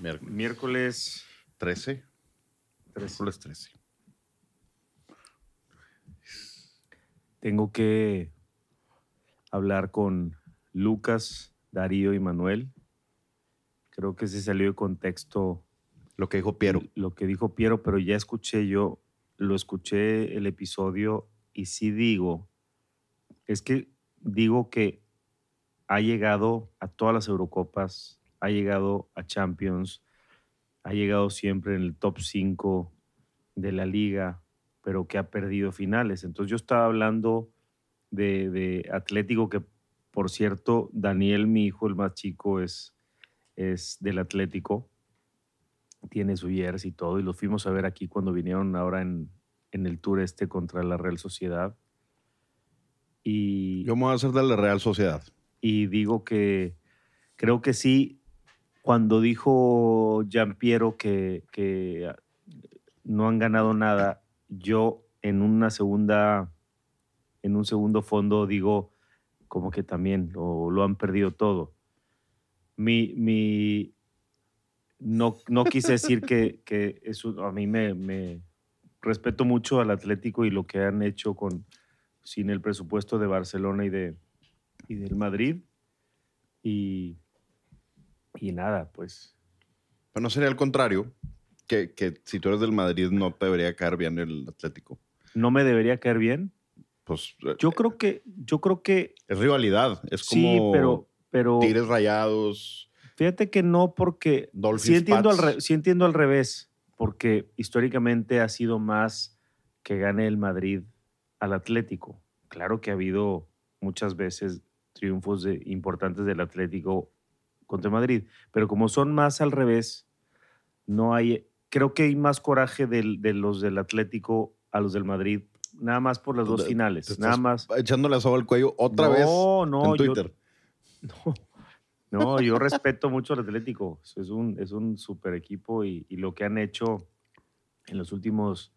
Miércoles Miércoles 13. 13. Miércoles 13. Tengo que hablar con Lucas, Darío y Manuel. Creo que se salió de contexto Lo que dijo Piero. lo que dijo Piero, pero ya escuché yo, lo escuché el episodio y sí digo, es que digo que ha llegado a todas las Eurocopas, ha llegado a Champions, ha llegado siempre en el top 5 de la liga, pero que ha perdido finales. Entonces yo estaba hablando de, de Atlético, que por cierto, Daniel, mi hijo, el más chico, es, es del Atlético tiene su jersey y todo, y los fuimos a ver aquí cuando vinieron ahora en, en el tour este contra la Real Sociedad. Y, Yo me voy a hacer de la Real Sociedad. y digo que creo que sí, cuando dijo Piero que, que no han ganado nada, yo en una segunda, en un segundo fondo digo como que también lo han perdido todo. Mi, mi, no, no quise decir que, que eso a mí me, me respeto mucho al Atlético y lo que han hecho con sin el presupuesto de Barcelona y de y del Madrid y y nada pues Pero no sería al contrario, que, que si tú eres del Madrid no te debería caer bien el Atlético. no me debería caer bien Pues eh, yo creo que yo creo que es rivalidad. Es sí como pero pero Tigres Rayados. fíjate que no porque Dolphins, sí entiendo al re- sí entiendo al revés porque históricamente ha sido más que gane el Madrid al Atlético. Claro que ha habido muchas veces triunfos de- importantes del Atlético contra Madrid, pero como son más al revés, no hay, creo que hay más coraje del- de los del Atlético a los del Madrid, nada más por las dos Te- finales, Te nada más. Echándole a soba al cuello otra no, vez no, en yo- Twitter. no, no, yo respeto mucho al Atlético. Es un, es un super equipo y, y lo que han hecho en los últimos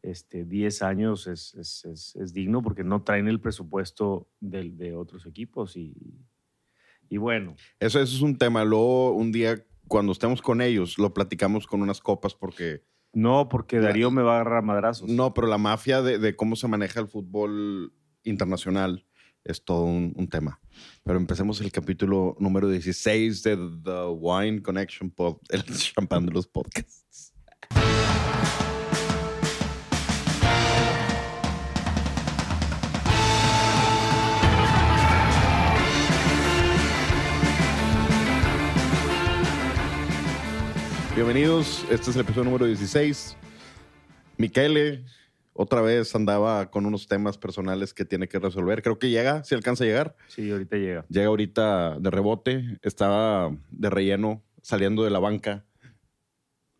este, 10 años es, es- es- es digno porque no traen el presupuesto de, otros equipos. Y, y bueno, Eso, eso es un tema. Luego, un día, cuando estemos con ellos, lo platicamos con unas copas porque... no, porque La- Darío me va a agarrar madrazos. No, pero la mafia de, de cómo se maneja el fútbol internacional es todo un, un tema. Pero empecemos el capítulo número 16 de The Wine Connection, pod, el champán de los podcasts. Bienvenidos, este es el episodio número 16. Miquele otra vez andaba con unos temas personales que tiene que resolver. Creo que llega, si alcanza a llegar. Sí, ahorita llega. Llega ahorita de rebote, estaba de relleno saliendo de la banca.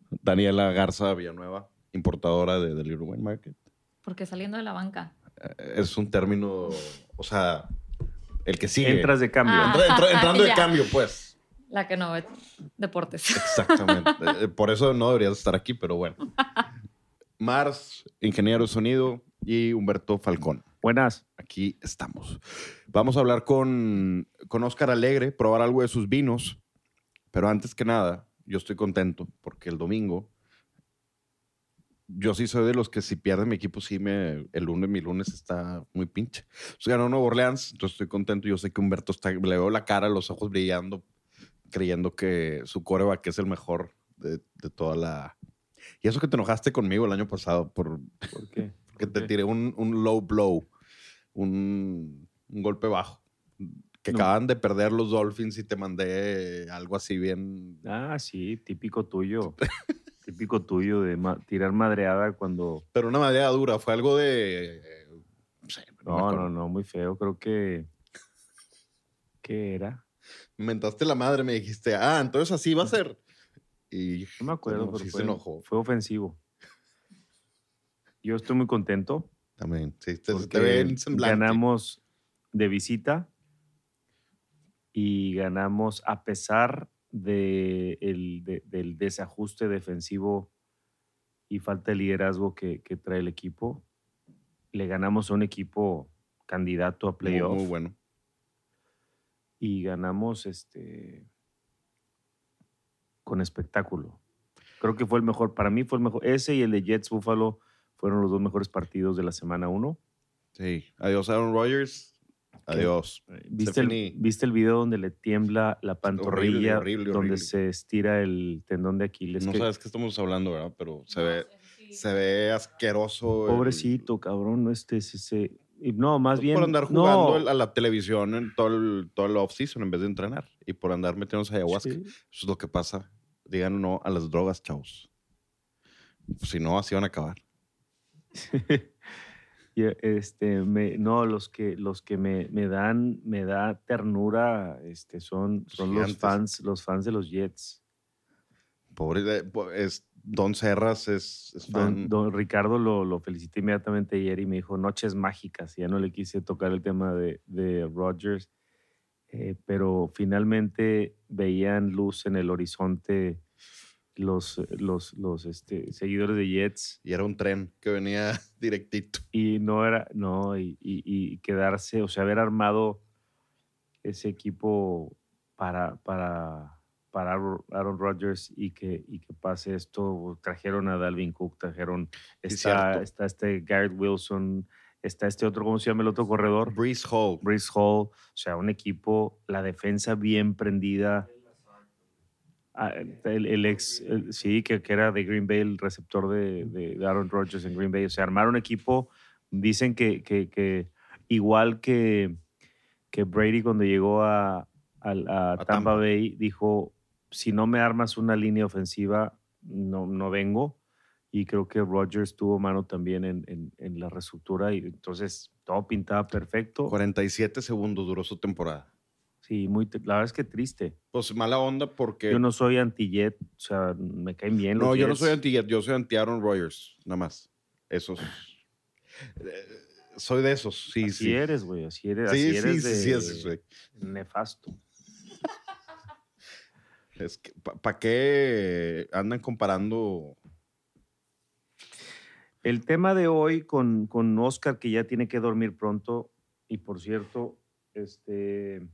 Daniela Garza Villanueva, importadora de, del Uruguay Market. Porque saliendo de la banca. Eh, Es un término, o sea, el que sigue. Entras de cambio. Ah. Entra- entra- entrando de cambio, pues. La que no ve deportes. Exactamente. Eh, Por eso no deberías estar aquí, pero bueno. Mars, ingeniero de sonido, y Humberto Falcón. Buenas. Aquí estamos. Vamos a hablar con, con Oscar Alegre, probar algo de sus vinos. Pero antes que nada, yo estoy contento porque el domingo, yo sí soy de los que si pierde mi equipo, sí me, el lunes, mi lunes está muy pinche. Entonces ganó Nuevo Orleans, entonces estoy contento. Yo sé que Humberto está, le veo la cara, los ojos brillando, creyendo que su coreback es el mejor de, de toda la... Y eso que te enojaste conmigo el año pasado por, ¿Por qué? que ¿Por te qué? tiré un, un low blow, un, un golpe bajo. Que No. acaban de perder los Dolphins y te mandé algo así bien. Ah, sí, típico tuyo. típico tuyo de ma- tirar madreada cuando... Pero una madera dura, fue algo de. eh, No, sé, no no, no, muy feo. Creo que... ¿Qué era? Me mentaste la madre, me dijiste, ah, entonces así va a ser. Y No me acuerdo, pero sí fue, se enojó. fue ofensivo. Yo estoy muy contento También, sí, te, te ve en semblante. ganamos de visita y ganamos a pesar de el- de- del desajuste defensivo y falta de liderazgo que, que trae el equipo. Le ganamos a un equipo candidato a Muy, playoff muy bueno. Y ganamos este con espectáculo. Creo que fue el mejor, para mí fue el mejor. Ese y el de Jets Buffalo fueron los dos mejores partidos de la semana 1. Sí. Adiós, Aaron Rodgers. Adiós. ¿Viste el, ¿Viste el video donde le tiembla la pantorrilla, horrible, donde horrible. se estira el tendón de Aquiles? No que- sabes qué estamos hablando, ¿verdad? Pero se ve, se ve asqueroso. el- Pobrecito, cabrón, no este, ese, ese- y No, más bien. Por andar no, jugando el- a la televisión en todo el, todo el off-season en vez de entrenar. Y por andar metiéndose ayahuasca. sí. Eso es lo que pasa. Digan no a las drogas, chavos. Si no, así van a acabar. Este, me, no, los que, los que me, me dan, me da ternura, este, son, Los son los fans, los fans de los Jets. Pobre, po- es, Don Serras es, es fan. Don, don Ricardo lo, lo felicité inmediatamente ayer y me dijo noches mágicas. Ya no le quise tocar el tema de, de Rodgers, eh, pero finalmente veían luz en el horizonte los, los, los este, seguidores de Jets Y era un tren que venía directito. y no era, no, y, y- y quedarse, o sea, haber armado ese equipo para, para, para Aaron- Rodgers y que, y que pase esto. Trajeron a Dalvin Cook, trajeron, está, está este Garrett Wilson, está este otro, ¿cómo se llama el otro corredor? Breeze Hall. Brice Hall, o sea, un equipo, la defensa bien prendida. Ah, El, el ex, el- sí, que, que era de Green Bay, el receptor de, de- Aaron Rodgers en Green Bay. O sea, armaron un equipo, dicen que, que- que igual que, que Brady cuando llegó a, a Tampa, Tampa. Bay, dijo, si no me armas una línea ofensiva, no, no vengo. Y creo que Rodgers tuvo mano también en, en- en la reestructura y entonces todo pintaba perfecto. 47 segundos duró su temporada. Sí, muy, la verdad es que triste. Pues mala onda porque. Yo no soy anti-Jet, o sea, me caen bien los No, yo no Jets. soy anti yo soy anti Aaron Rodgers, nada más. Esos. Eh, soy de esos, sí, así sí. eres, güey, así eres, Sí, así sí, eres sí, de sí, así soy. nefasto. ¿Para qué andan comparando? El tema de hoy con, con Oscar, que ya tiene que dormir pronto, y por cierto, este,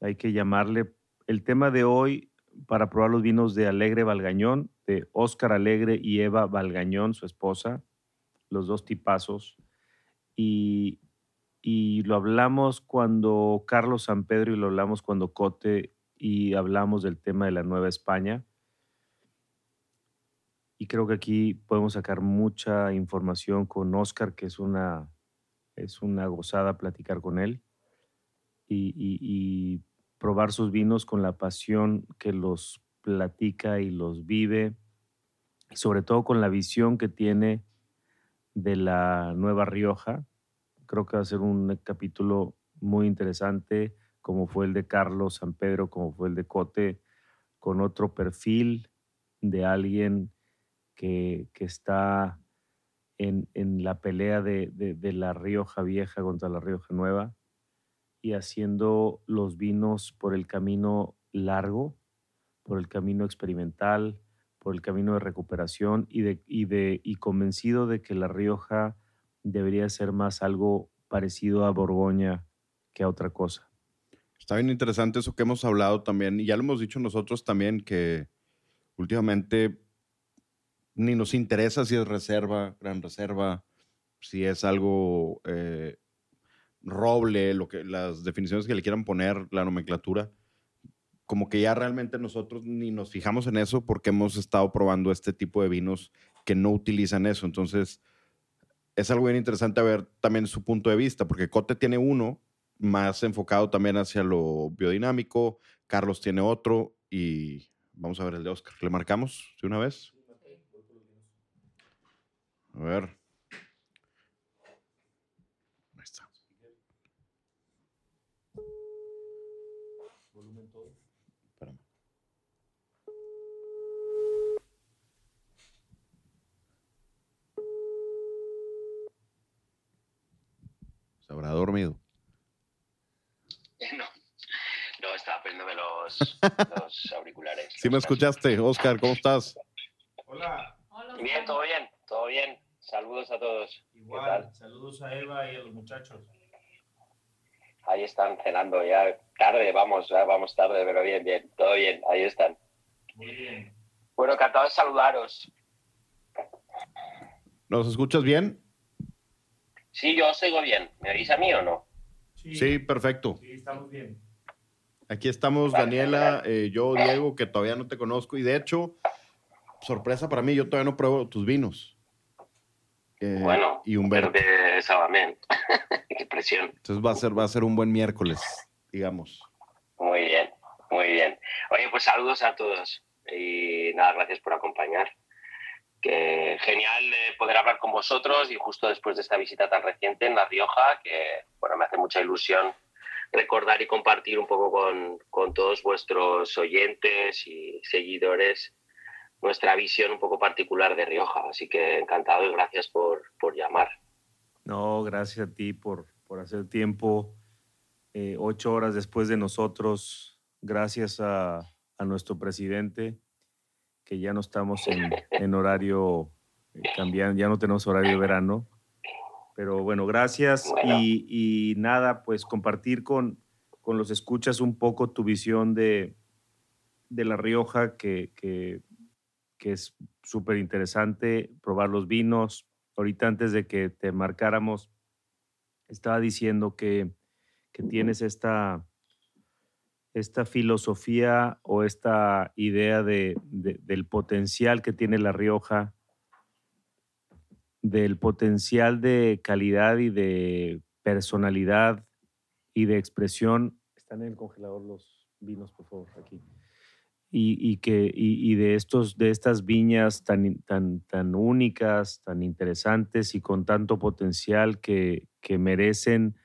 hay que llamarle, el tema de hoy para probar los vinos de Alegre Valgañón, de Oscar Alegre y Eva Valgañón, su esposa, los dos tipazos. Y, y lo hablamos cuando Carlos San Pedro y lo hablamos cuando Cote y hablamos del tema de la Nueva España. Y creo que aquí podemos sacar mucha información con Oscar, que es una, es una gozada platicar con él y, y- y probar sus vinos con la pasión que los platica y los vive, y sobre todo con la visión que tiene de la Nueva Rioja. Creo que va a ser un capítulo muy interesante, como fue el de Carlos San Pedro, como fue el de Cote, con otro perfil de alguien que, está en, la pelea de, la Rioja Vieja contra la Rioja Nueva y haciendo los vinos por el camino largo, por el camino experimental, por el camino de recuperación y convencido de que la Rioja debería ser más algo parecido a Borgoña que a otra cosa. Está bien interesante eso que hemos hablado también, y ya lo hemos dicho nosotros también, que últimamente ni nos interesa si es reserva, gran reserva, si es algo eh, roble, lo que, las definiciones que le quieran poner, la nomenclatura. Como que ya realmente nosotros ni nos fijamos en eso porque hemos estado probando este tipo de vinos que no utilizan eso. Entonces, es algo bien interesante ver también su punto de vista, porque Cote tiene uno más enfocado también hacia lo biodinámico, Carlos tiene otro y vamos a ver el de Oscar. ¿Le marcamos de una vez? A ver. Ahí está. Espérame. Se habrá dormido. No, no estaba poniéndome los, los auriculares. Sí me escuchaste, Oscar, ¿cómo estás? Hola. Bien, todo bien, todo bien. Saludos a todos. igual, saludos a Eva y a los muchachos. Ahí están cenando ya tarde, vamos, ya vamos tarde, pero bien, bien, todo bien, ahí están. Muy bien. encantado de saludaros. ¿Nos escuchas bien? Sí, yo os oigo bien. ¿Me oís a mí o no? Sí, perfecto. Sí, estamos bien. Aquí estamos, Daniela, eh, yo, Diego, que todavía no te conozco. Y de hecho, sorpresa para mí, yo todavía no pruebo tus vinos. Eh, bueno, y Humberto. de Sabamén. Qué presión. Entonces va a ser, va a ser un buen miércoles, digamos. Muy bien, muy bien. Oye, pues saludos a todos. Y nada, gracias por acompañar. Que genial eh, poder hablar con vosotros y justo después de esta visita tan reciente en La Rioja, que bueno, me hace mucha ilusión recordar y compartir un poco con, con todos vuestros oyentes y seguidores nuestra visión un poco particular de Rioja. Así que encantado y gracias por, por llamar. No, gracias a ti por, por hacer tiempo. eh, ocho horas después de nosotros, gracias a, a nuestro presidente, que ya no estamos en, en horario, eh, cambian, ya no tenemos horario de verano. Pero bueno, gracias Bueno. Y, y nada, pues compartir con, con los escuchas un poco tu visión de, de La Rioja, que, que, que es súper interesante, probar los vinos. Ahorita antes de que te marcáramos, estaba diciendo que, que tienes esta, esta filosofía o esta idea de, de- del potencial que tiene La Rioja, del potencial de calidad y de personalidad y de expresión. Están en el congelador los vinos, por favor, aquí. Y, y que, y, y de, estos, de estas viñas tan, tan, tan únicas, tan interesantes y con tanto potencial que, que merecen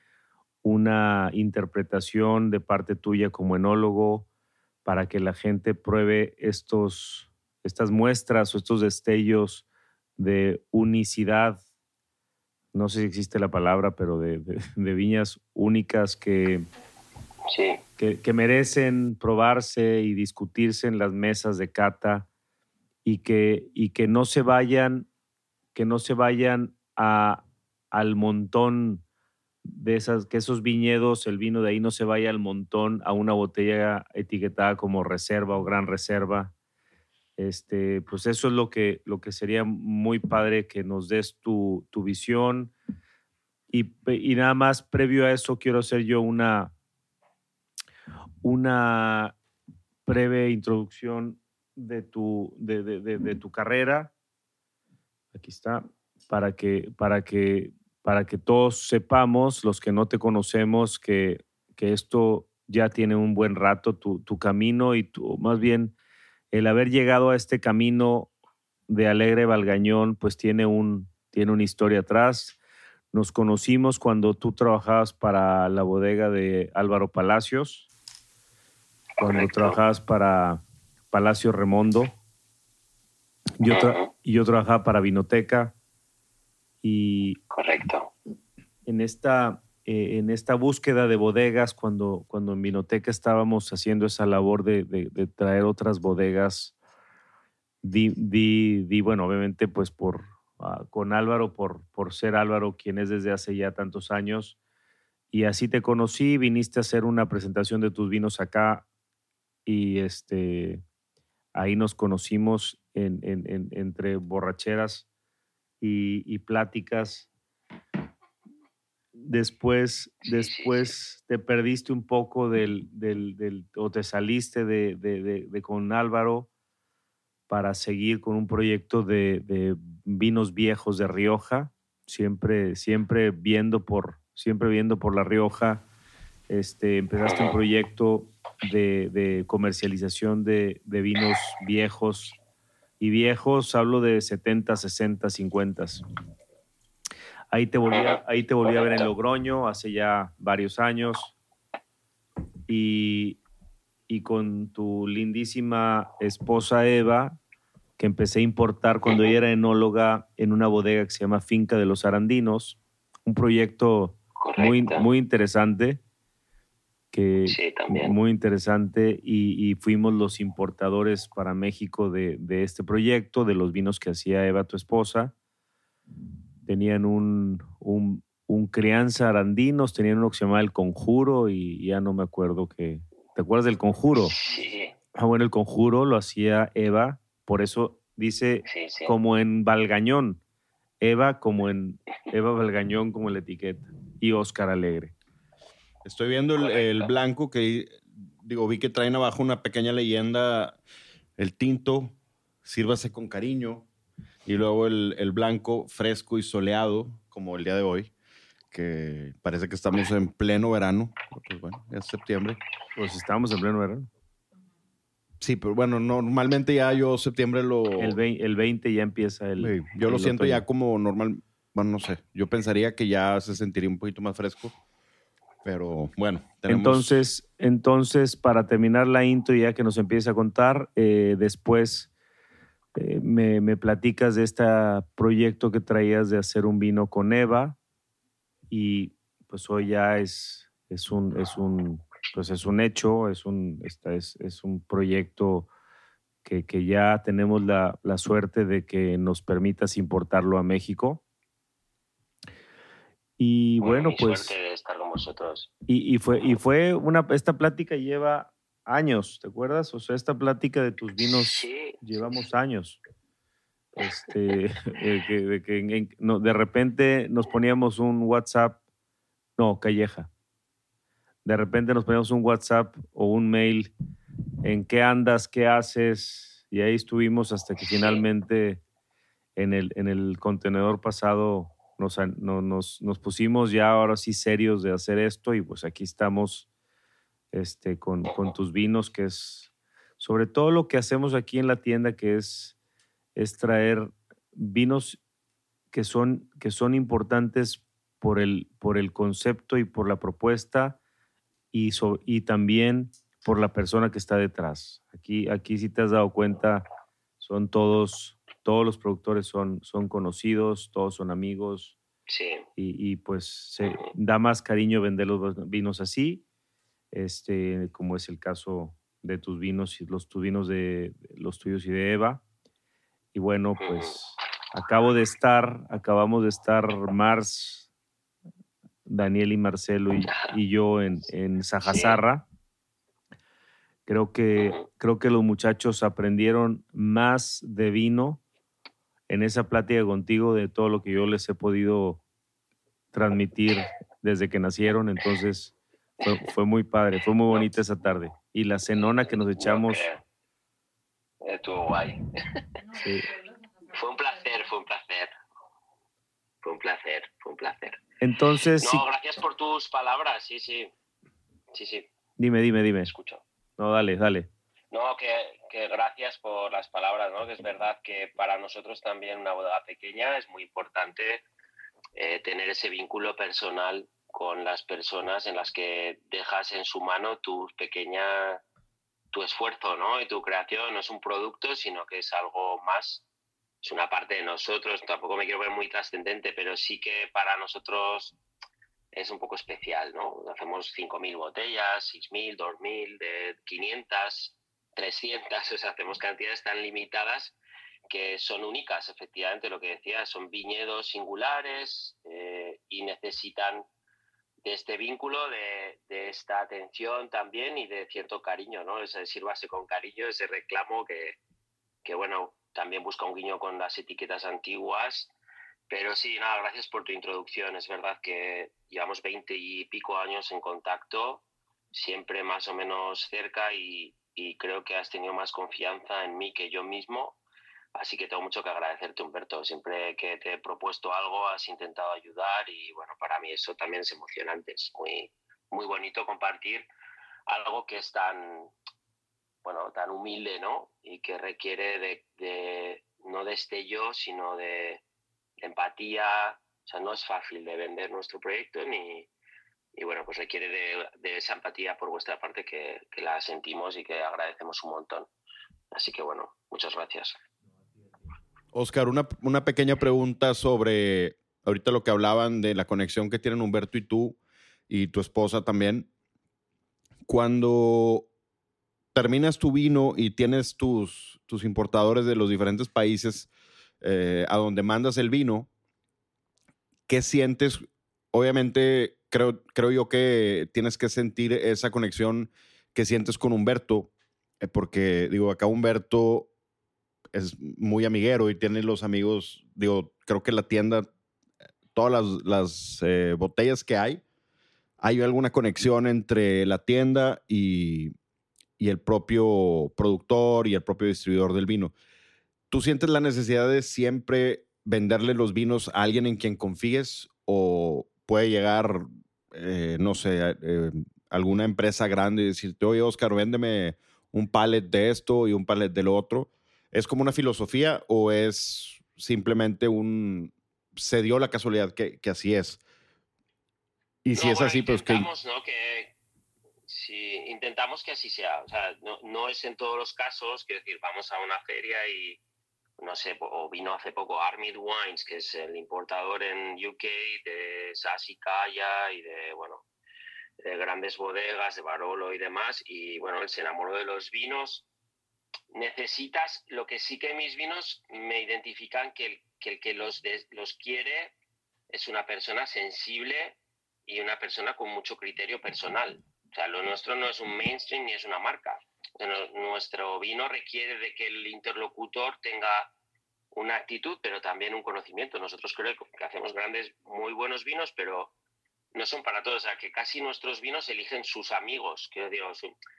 una interpretación de parte tuya como enólogo para que la gente pruebe estos, estas muestras o estos destellos de unicidad, no sé si existe la palabra, pero de, de- de viñas únicas que, Sí, que, que merecen probarse y discutirse en las mesas de cata y que, y que no se vayan, que no se vayan a, al montón de esas, que esos viñedos, el vino de ahí no se vaya al montón a una botella etiquetada como reserva o gran reserva. Este, pues eso es lo que, lo que sería muy padre que nos des tu, tu visión. Y, nada más, previo a eso, quiero hacer yo una, una breve introducción de tu, de, de- de- de tu carrera. Aquí está, para que, para que, para que todos sepamos, los que no te conocemos, que, que esto ya tiene un buen rato, tu, tu camino y tu, más bien el haber llegado a este camino de Alegre Valgañón, pues tiene, un, tiene una historia atrás. Nos conocimos cuando tú trabajabas para la bodega de Álvaro Palacios, cuando Correcto. trabajabas para Palacio Remondo. Yo, tra- yo trabajaba para Vinoteca y correcto. en esta, eh, en esta búsqueda de bodegas, cuando, cuando en Vinoteca estábamos haciendo esa labor de, de- de traer otras bodegas, di, di- di, bueno, obviamente pues por, ah, con Álvaro, por, por ser Álvaro, quien es desde hace ya tantos años, y así te conocí, viniste a hacer una presentación de tus vinos acá y este, ahí nos conocimos en- en- en- entre borracheras y, y pláticas. Después, Sí, sí, después te perdiste un poco del, del- del- o te saliste de, de- de- de con Álvaro para seguir con un proyecto de, de vinos viejos de Rioja, siempre, siempre viendo por, siempre viendo por La Rioja. Este, empezaste un proyecto de, comercialización de, de vinos viejos y viejos, hablo de 70, 60, 50. Ahí te volví a, ahí te volví a ver en Logroño hace ya varios años y, y con tu lindísima esposa Eva, que empecé a importar cuando ella era enóloga en una bodega que se llama Finca de los Arandinos, un proyecto muy, muy interesante. Que, Sí, también. muy interesante y, y fuimos los importadores para México de, de este proyecto, de los vinos que hacía Eva, tu esposa. Tenían un, un, un crianza arandinos, tenían uno que se llamaba El Conjuro y ya no me acuerdo que... ¿Te acuerdas del Conjuro? Sí, Ah, bueno, El Conjuro lo hacía Eva Por eso dice Sí, sí. como en Valgañón. Eva como en Eva Valgañón como la etiqueta. Y Oscar Alegre. Estoy viendo el blanco que, digo, vi que traen abajo una pequeña leyenda, el tinto, sírvase con cariño, y luego el, el blanco fresco y soleado, como el día de hoy, que parece que estamos en pleno verano, pues bueno, ya es septiembre. Pues estamos en pleno verano. Sí, pero bueno, normalmente ya yo septiembre lo... El, vei- el 20 ya empieza el. Sí, yo lo el siento otoño. ya como normal, bueno, no sé, yo pensaría que ya se sentiría un poquito más fresco, pero bueno, tenemos... Entonces, entonces, para terminar la intro, ya que nos empieza a contar, eh, después eh, me, me platicas de este proyecto que traías de hacer un vino con Eva y pues hoy ya es, es, un, es, un, pues es un hecho, es un, esta es, es un proyecto que, que ya tenemos la, la suerte de que nos permitas importarlo a México. Y bueno, mi pues... suerte de estar con vosotros. Y, y fue, y fue una, esta plática lleva años, ¿te acuerdas? O sea, esta plática de tus vinos Sí, llevamos años. Este, que, de, que no, de repente nos poníamos un WhatsApp, no, Calleja. De repente nos poníamos un WhatsApp o un mail en qué andas, qué haces, y ahí estuvimos hasta que finalmente en el, en el contenedor pasado nos, nos, nos pusimos ya ahora sí serios de hacer esto y pues aquí estamos este, con, con tus vinos, que es sobre todo lo que hacemos aquí en la tienda, que es, es traer vinos que son, que son importantes por el, por el concepto y por la propuesta y, so- y también por la persona que está detrás. Aquí, aquí si te has dado cuenta, son todos, todos los productores son, son conocidos, todos son amigos sí. y, y, pues se da más cariño vender los vinos así, este, como es el caso de tus vinos y los tus vinos de los tuyos y de Eva. Y bueno, pues acabo de estar, acabamos de estar Mars, Daniel y Marcelo y, y yo en, en Sajazarra. Creo que, creo que los muchachos aprendieron más de vino en esa plática contigo de todo lo que yo les he podido transmitir desde que nacieron. Entonces, fue, fue muy padre, fue muy bonita esa tarde. Y la cenona que nos echamos. Estuvo guay. sí. Fue un placer, fue un placer. Fue un placer, fue un placer. Entonces, No, gracias por tus palabras, sí, sí. Sí, sí, dime, dime, dime. me escucho. No, dale, dale. No, que, que gracias por las palabras, ¿no? Que es verdad que para nosotros también una boda pequeña es muy importante eh, tener ese vínculo personal con las personas en las que dejas en su mano tu pequeña, tu esfuerzo, ¿no? Y tu creación no es un producto, sino que es algo más, es una parte de nosotros. Tampoco me quiero ver muy trascendente, pero sí que para nosotros es un poco especial, ¿no? Hacemos 5.000 botellas, 6.000, 2.000, de 500, 300, o sea, hacemos cantidades tan limitadas que son únicas, efectivamente, lo que decía, son viñedos singulares eh, y necesitan de este vínculo, de, de, esta atención también y de cierto cariño, ¿no? Ese sírvase con cariño, ese reclamo que, que, bueno, también busca un guiño con las etiquetas antiguas. Pero sí, nada, gracias por tu introducción. Es verdad que llevamos 20 y pico años en contacto, siempre más o menos cerca y, y creo que has tenido más confianza en mí que yo mismo. Así que tengo mucho que agradecerte, Humberto. Siempre que te he propuesto algo, has intentado ayudar y bueno, para mí eso también es emocionante. Es muy, muy bonito compartir algo que es tan, bueno, tan humilde, ¿no? Y que requiere de, de no sino de, empatía. O sea, no es fácil de vender nuestro proyecto y bueno, pues requiere de, de, esa empatía por vuestra parte que, que, la sentimos y que agradecemos un montón. Así que bueno, muchas gracias. Oscar, una, una pequeña pregunta sobre ahorita lo que hablaban de la conexión que tienen Humberto y tú y tu esposa también. Cuando terminas tu vino y tienes tus, tus importadores de los diferentes países eh, a donde mandas el vino, ¿qué sientes? Obviamente, creo, creo yo que tienes que sentir esa conexión que sientes con Humberto, eh, porque digo, acá Humberto es muy amiguero y tiene los amigos, digo, creo que la tienda, todas las, las eh, botellas que hay, hay alguna conexión entre la tienda y, y el propio productor y el propio distribuidor del vino. ¿Tú sientes la necesidad de siempre venderle los vinos a alguien en quien confíes o puede llegar, eh, no sé, eh, alguna empresa grande y decirte, oye, Oscar, véndeme un pallet de esto y un pallet del otro? ¿Es como una filosofía o es simplemente un... se dio la casualidad que, que así es? Y si No, es bueno, así, pues que... intentamos, ¿no? que sí, intentamos que así sea. O sea, no, no es en todos los casos, quiero decir, vamos a una feria y, no sé, o vino hace poco Armid Wines, que es el importador en UK de Sassicaia y de, bueno, de grandes bodegas, de Barolo y demás, y bueno, él se enamoró de los vinos. Necesitas, lo que sí que mis vinos me identifican que el que, los, los quiere es una persona sensible y una persona con mucho criterio personal. O sea, lo nuestro no es un mainstream ni es una marca. Nuestro vino requiere de que el interlocutor tenga una actitud, pero también un conocimiento. Nosotros creo que hacemos grandes, muy buenos vinos, pero no son para todos. O sea, que casi nuestros vinos eligen sus amigos. Que digo.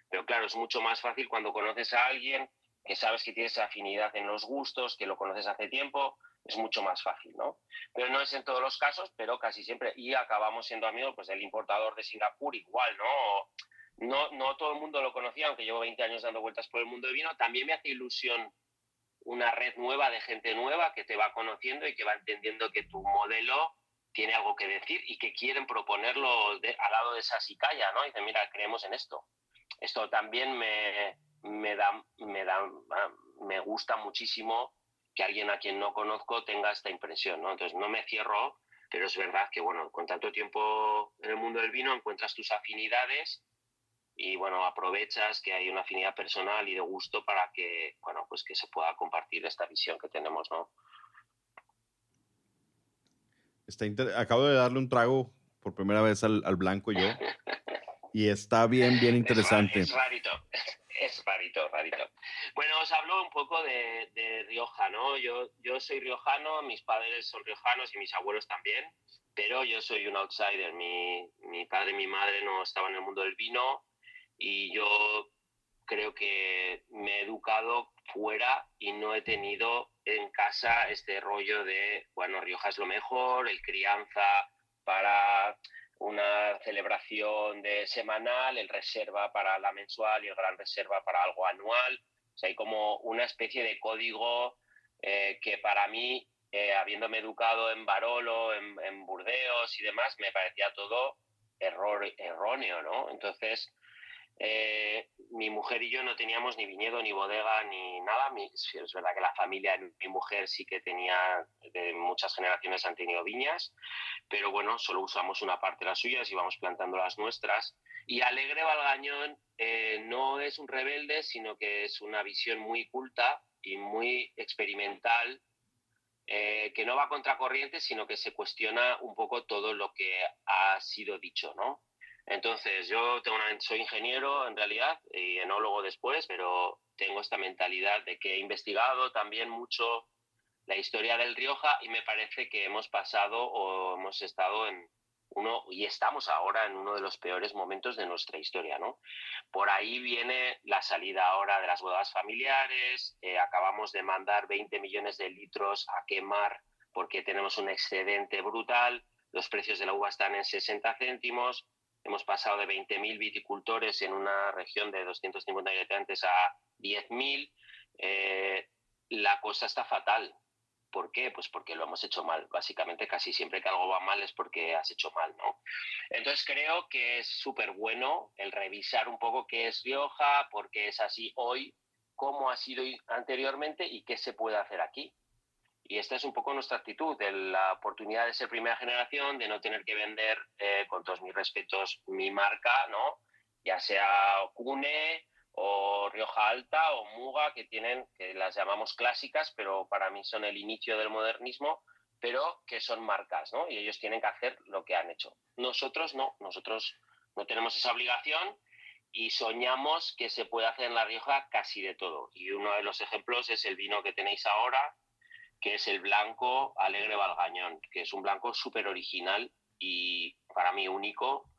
Pero claro, es mucho más fácil cuando conoces a alguien que sabes que tienes afinidad en los gustos, que lo conoces hace tiempo, es mucho más fácil, ¿no? Pero no es en todos los casos, pero casi siempre. Y acabamos siendo amigos pues, del importador de Singapur, igual, ¿no? No, no todo el mundo lo conocía, aunque llevo 20 años dando vueltas por el mundo del vino. También me hace ilusión una red nueva de gente nueva que te va conociendo y que va entendiendo que tu modelo tiene algo que decir y que quieren proponerlo al lado de esa sicaya, ¿no? Y dicen, mira, creemos en esto. Esto también me, me da, me da, ah, me gusta muchísimo que alguien a quien no conozco tenga esta impresión, ¿no? Entonces no me cierro, pero es verdad que, bueno, con tanto tiempo en el mundo del vino encuentras tus afinidades y, bueno, aprovechas que hay una afinidad personal y de gusto para que, bueno, pues que se pueda compartir esta visión que tenemos, ¿no? Está inter- Acabo de darle un trago por primera vez al, al blanco yo. Y está bien, bien interesante. Es, ra- es rarito, es rarito, rarito. Bueno, os hablo un poco de, de Rioja, ¿no? Yo, yo soy riojano, mis padres son riojanos y mis abuelos también, pero yo soy un outsider. Mi, mi padre y mi madre no estaban en el mundo del vino y yo creo que me he educado fuera y no he tenido en casa este rollo de, bueno, Rioja es lo mejor, el crianza para una celebración de semanal, el reserva para la mensual y el gran reserva para algo anual. O sea, hay como una especie de código eh, que para mí, eh, habiéndome educado en Barolo, en, en Burdeos y demás, me parecía todo error, erróneo, ¿no? Entonces, eh, mi mujer y yo no teníamos ni viñedo, ni bodega, ni nada. Mi- es verdad que la familia de mi mujer sí que tenía, de muchas generaciones han tenido viñas, pero bueno, solo usamos una parte de las suyas y vamos plantando las nuestras. Y Alegre Valgañón eh, no es un rebelde, sino que es una visión muy culta y muy experimental, eh, que no va contracorriente, sino que se cuestiona un poco todo lo que ha sido dicho, ¿no? Entonces, yo tengo una- soy ingeniero en realidad y enólogo después, pero tengo esta mentalidad de que he investigado también mucho la historia del Rioja y me parece que hemos pasado o hemos estado en uno y estamos ahora en uno de los peores momentos de nuestra historia, ¿no? Por ahí viene la salida ahora de las bodas familiares, eh, acabamos de mandar 20 millones de litros a quemar porque tenemos un excedente brutal, los precios de la uva están en 60 céntimos, hemos pasado de 20.000 viticultores en una región de 250 habitantes a 10.000. Eh, la cosa está fatal. ¿Por qué? Pues porque lo hemos hecho mal. Básicamente, casi siempre que algo va mal es porque has hecho mal, ¿no? Entonces creo que es súper bueno el revisar un poco qué es Rioja, por qué es así hoy, cómo ha sido anteriormente y qué se puede hacer aquí. Y esta es un poco nuestra actitud, la oportunidad de ser primera generación, de no tener que vender, eh, con todos mis respetos, mi marca, ¿no? Ya sea Cune o Rioja Alta o Muga, que tienen, que las llamamos clásicas, pero para mí son el inicio del modernismo, pero que son marcas, ¿no? Y ellos tienen que hacer lo que han hecho. Nosotros no, nosotros no tenemos esa obligación y soñamos que se puede hacer en La Rioja casi de todo. Y uno de los ejemplos es el vino que tenéis ahora, que es el blanco Alegre Valgañón, que es un blanco súper original y para mí único.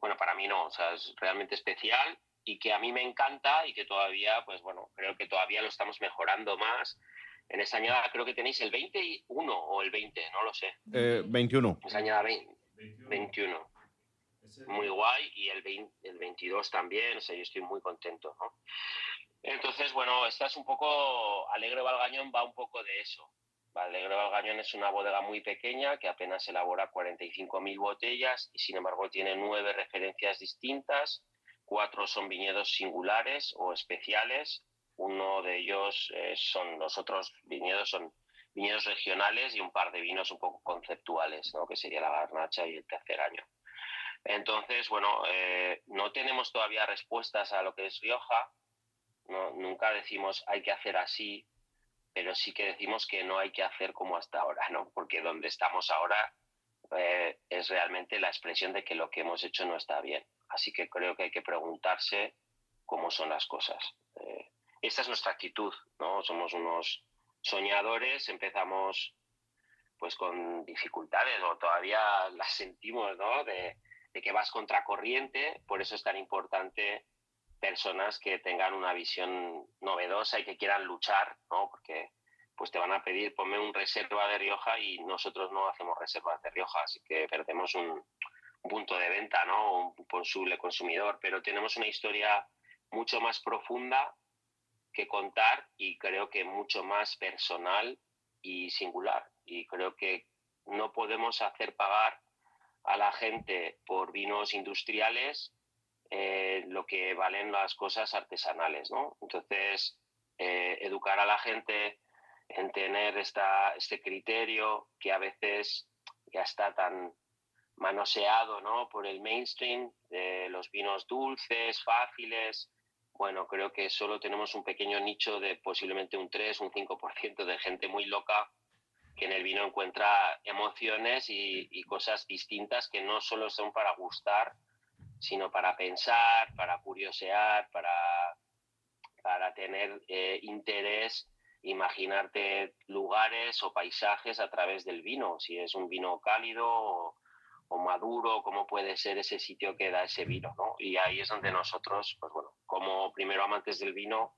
Bueno, para mí no, o sea, es realmente especial y que a mí me encanta y que todavía, pues bueno, creo que todavía lo estamos mejorando más. En esa añada creo que tenéis el 21 o el 20, no lo sé. Eh, 21. Esa añada 20, 21. Muy guay y el, 20, el 22 también, o sea, yo estoy muy contento, ¿no? Entonces, bueno, esta es un poco, Alegre Valgañón va un poco de eso. Alegre Valgañón es una bodega muy pequeña que apenas elabora 45.000 botellas y sin embargo tiene nueve referencias distintas, cuatro son viñedos singulares o especiales, uno de ellos eh, son los otros viñedos son viñedos regionales y un par de vinos un poco conceptuales, ¿no? que sería la garnacha y el tercer año. Entonces, bueno, eh, no tenemos todavía respuestas a lo que es Rioja, nunca decimos hay que hacer así, pero sí que decimos que no hay que hacer como hasta ahora, ¿no? Porque donde estamos ahora eh, es realmente la expresión de que lo que hemos hecho no está bien. Así que creo que hay que preguntarse cómo son las cosas. Eh, esta es nuestra actitud, ¿no? Somos unos soñadores, empezamos pues con dificultades o todavía las sentimos, ¿no? De que vas contracorriente, por eso es tan importante personas que tengan una visión novedosa y que quieran luchar, ¿no? Porque pues te van a pedir ponme un reserva de Rioja y nosotros no hacemos reservas de Rioja, así que perdemos un, punto de venta, ¿no? Un posible consumidor, pero tenemos una historia mucho más profunda que contar y creo que mucho más personal y singular. Y creo que no podemos hacer pagar a la gente por vinos industriales eh, lo que valen las cosas artesanales, ¿no? Entonces, eh, educar a la gente en tener esta, este criterio que a veces ya está tan manoseado ¿no? por el mainstream de los vinos dulces, fáciles. Bueno, creo que solo tenemos un pequeño nicho de posiblemente un 3, un 5% de gente muy loca que en el vino encuentra emociones y cosas distintas que no solo son para gustar, sino para pensar, para curiosear, para, para tener eh, interés, imaginarte lugares o paisajes a través del vino, si es un vino cálido o, maduro, cómo puede ser ese sitio que da ese vino, ¿no? Y ahí es donde nosotros, pues bueno, como primero amantes del vino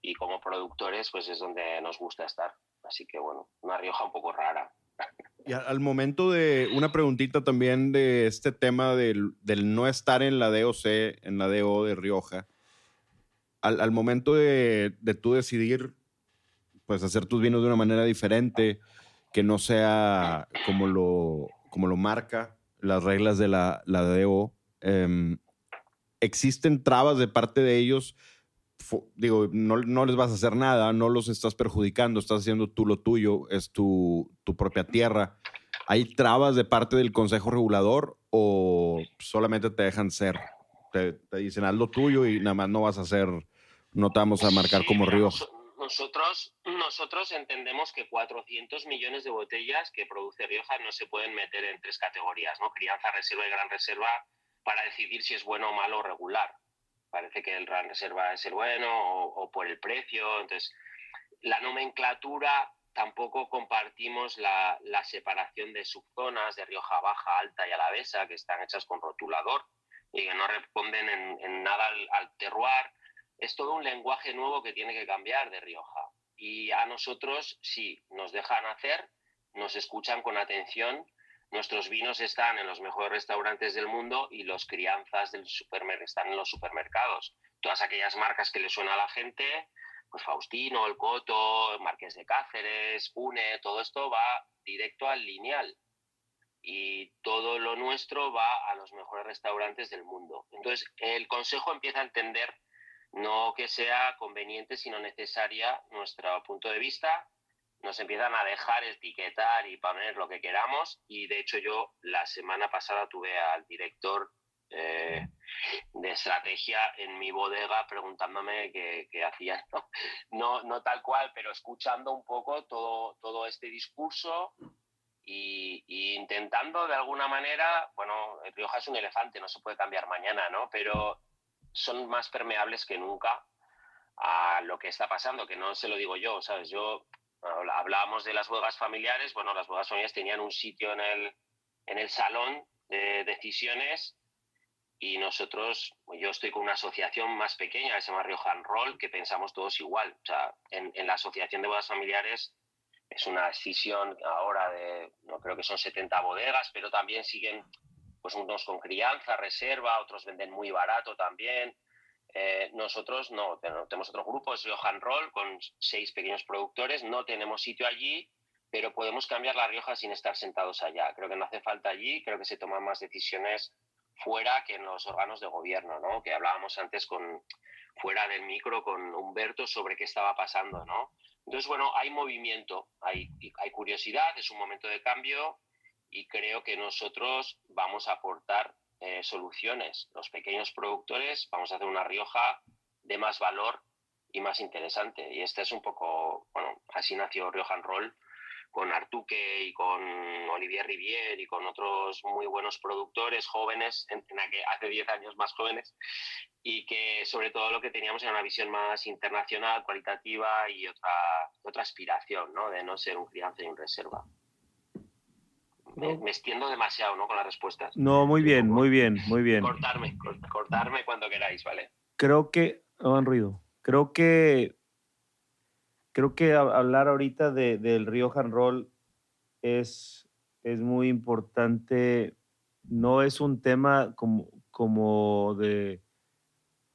y como productores, pues es donde nos gusta estar. Así que bueno, una Rioja un poco rara. Y al momento de una preguntita también de este tema del, no estar en la DOC, en la DO de Rioja, al, momento de, de, tú decidir pues hacer tus vinos de una manera diferente, que no sea como lo, como lo marca las reglas de la, la DO, em, ¿existen trabas de parte de ellos digo, no, les vas a hacer nada, no los estás perjudicando, estás haciendo tú lo tuyo, es tu, propia tierra. ¿Hay trabas de parte del Consejo Regulador o solamente te dejan ser? Te, dicen haz lo tuyo y nada más no vas a hacer, no te vamos a marcar como río. Nosotros, nosotros entendemos que 400 millones de botellas que produce Rioja no se pueden meter en tres categorías, ¿no? Crianza, reserva y gran reserva, para decidir si es bueno o malo regular parece que el RAN reserva es el bueno o, por el precio. Entonces, la nomenclatura tampoco compartimos la, separación de subzonas de Rioja Baja, Alta y Alavesa, que están hechas con rotulador y que no responden en, nada al, al, terroir. Es todo un lenguaje nuevo que tiene que cambiar de Rioja. Y a nosotros, sí, nos dejan hacer, nos escuchan con atención Nuestros vinos están en los mejores restaurantes del mundo y los crianzas del supermercado están en los supermercados. Todas aquellas marcas que le suena a la gente, pues Faustino, El Coto, Marqués de Cáceres, Pune, todo esto va directo al lineal. Y todo lo nuestro va a los mejores restaurantes del mundo. Entonces, el Consejo empieza a entender no que sea conveniente, sino necesaria nuestro punto de vista nos empiezan a dejar etiquetar y poner lo que queramos. Y de hecho yo la semana pasada tuve al director eh, de estrategia en mi bodega preguntándome qué, hacía. ¿no? ¿no? tal cual, pero escuchando un poco todo, todo este discurso y, intentando de alguna manera, bueno, Rioja es un elefante, no se puede cambiar mañana, ¿no? Pero son más permeables que nunca a lo que está pasando, que no se lo digo yo, ¿sabes? Yo hablábamos de las bodegas familiares, bueno, las bodegas familiares tenían un sitio en el, en el salón de decisiones y nosotros, yo estoy con una asociación más pequeña que se llama Rioja Roll, que pensamos todos igual. O sea, en, en, la asociación de bodas familiares es una decisión ahora de, no creo que son 70 bodegas, pero también siguen, pues unos con crianza, reserva, otros venden muy barato también. Eh, nosotros no, tenemos otro grupo, es Rioja Roll, con seis pequeños productores, no tenemos sitio allí, pero podemos cambiar la Rioja sin estar sentados allá. Creo que no hace falta allí, creo que se toman más decisiones fuera que en los órganos de gobierno, ¿no? Que hablábamos antes con fuera del micro con Humberto sobre qué estaba pasando, ¿no? Entonces, bueno, hay movimiento, hay, hay curiosidad, es un momento de cambio y creo que nosotros vamos a aportar eh, soluciones. Los pequeños productores vamos a hacer una Rioja de más valor y más interesante. Y este es un poco, bueno, así nació Rioja Roll con Artuque y con Olivier Rivier y con otros muy buenos productores jóvenes, en, que hace 10 años más jóvenes, y que sobre todo lo que teníamos era una visión más internacional, cualitativa y otra, otra aspiración, ¿no? De no ser un crianza y un reserva. Me, extiendo demasiado, ¿no? Con las respuestas. No, muy bien, muy bien, muy bien. Cortarme, cortarme cuando queráis, ¿vale? Creo que, no han ruido, creo que creo que hablar ahorita de, del Rioja Roll es, es muy importante. No es un tema como, como de,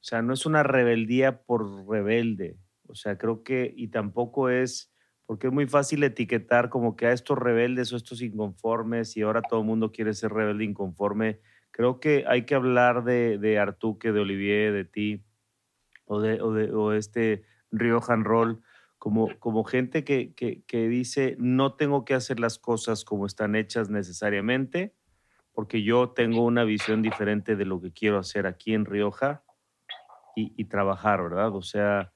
o sea, no es una rebeldía por rebelde. O sea, creo que, y tampoco es, porque es muy fácil etiquetar como que a estos rebeldes o estos inconformes y ahora todo el mundo quiere ser rebelde inconforme. Creo que hay que hablar de, de Artuque, de Olivier, de ti, o de, o de o este Rioja Roll como, como gente que, que, dice, no tengo que hacer las cosas como están hechas necesariamente, porque yo tengo una visión diferente de lo que quiero hacer aquí en Rioja y, trabajar, ¿verdad? O sea,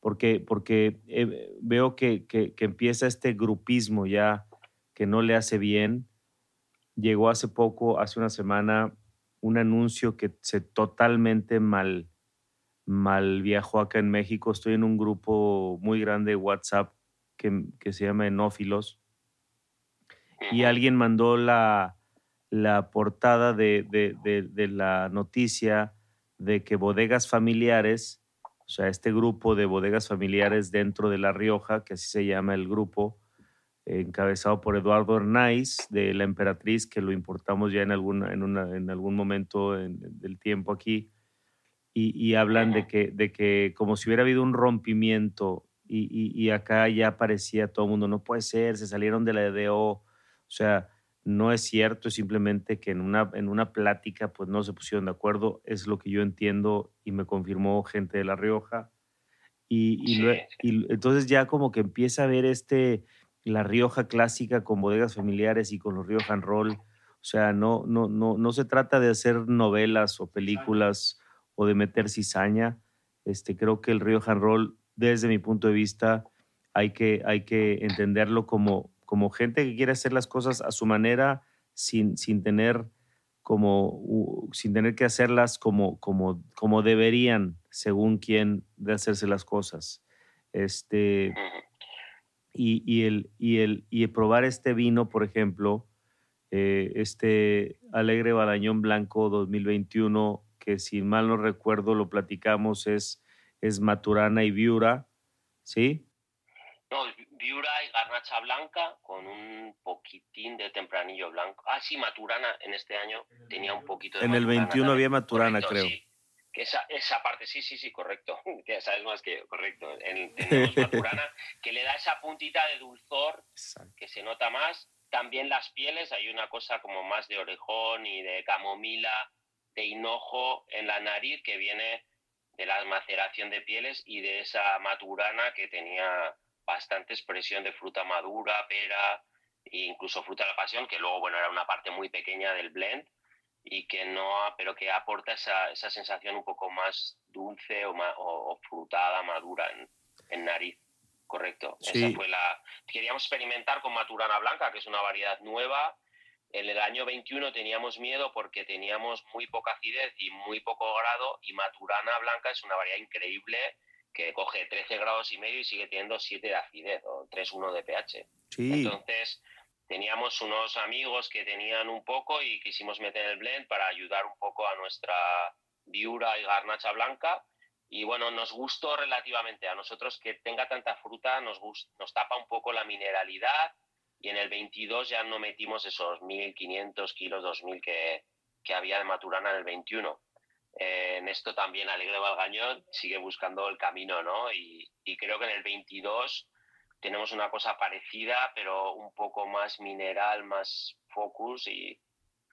porque, porque eh, veo que, que, empieza este grupismo ya que no le hace bien. Llegó hace poco, hace una semana, un anuncio que se totalmente mal, mal viajo acá en México. Estoy en un grupo muy grande de WhatsApp que, que se llama Enófilos. Y alguien mandó la, la portada de, de, de, la noticia de que bodegas familiares, o sea, este grupo de bodegas familiares dentro de La Rioja, que así se llama el grupo, encabezado por Eduardo Hernáiz de La Emperatriz, que lo importamos ya en, alguna, en, una, en algún momento del tiempo aquí, y, hablan de que, de que como si hubiera habido un rompimiento y, y, acá ya parecía todo el mundo, no puede ser, se salieron de la EDO, o sea, no es cierto, es simplemente que en una, en una plática pues no se pusieron de acuerdo, es lo que yo entiendo y me confirmó gente de La Rioja. Y, y, entonces ya como que empieza a ver este, La Rioja clásica con bodegas familiares y con los Rioja Roll. O sea, no, no, no, no se trata de hacer novelas o películas o de meter cizaña. Este, creo que el río Roll, desde mi punto de vista, hay que, hay que entenderlo como, como gente que quiere hacer las cosas a su manera, sin, sin tener como sin tener que hacerlas como, como, como deberían, según quién de hacerse las cosas. Este, y, y, el, y, el, y probar este vino, por ejemplo, eh, este Alegre Balañón Blanco 2021 que si mal no recuerdo lo platicamos, es, es Maturana y Viura, ¿sí? No, Viura y Garnacha Blanca con un poquitín de tempranillo blanco. Ah, sí, Maturana en este año tenía un poquito de En el 21 había Maturana, creo. Sí. Esa, esa, parte, sí, sí, sí, correcto. Que sabes más que correcto. En, tenemos Maturana, que le da esa puntita de dulzor que se nota más. También las pieles, hay una cosa como más de orejón y de camomila de hinojo en la nariz que viene de la maceración de pieles y de esa maturana que tenía bastante expresión de fruta madura, pera e incluso fruta de la pasión, que luego bueno era una parte muy pequeña del blend y que no, pero que aporta esa, esa sensación un poco más dulce o, o, frutada, madura en, en nariz. Correcto. Esa fue la. Queríamos experimentar con Maturana Blanca, que es una variedad nueva En el año 21 teníamos miedo porque teníamos muy poca acidez y muy poco grado y Maturana Blanca es una variedad increíble que coge 13 grados y medio y sigue teniendo 7 de acidez o 3,1 de pH. Sí. Entonces teníamos unos amigos que tenían un poco y quisimos meter el blend para ayudar un poco a nuestra viura y garnacha blanca. Y bueno, nos gustó relativamente. A nosotros que tenga tanta fruta nos, nos tapa un poco la mineralidad y en el 22 ya no metimos esos 1.500 kilos, 2.000 que, que había de Maturana en el 21. En esto también Alegre Valgañón sigue buscando el camino, ¿no? Y, creo que en el 22 tenemos una cosa parecida, pero un poco más mineral, más focus y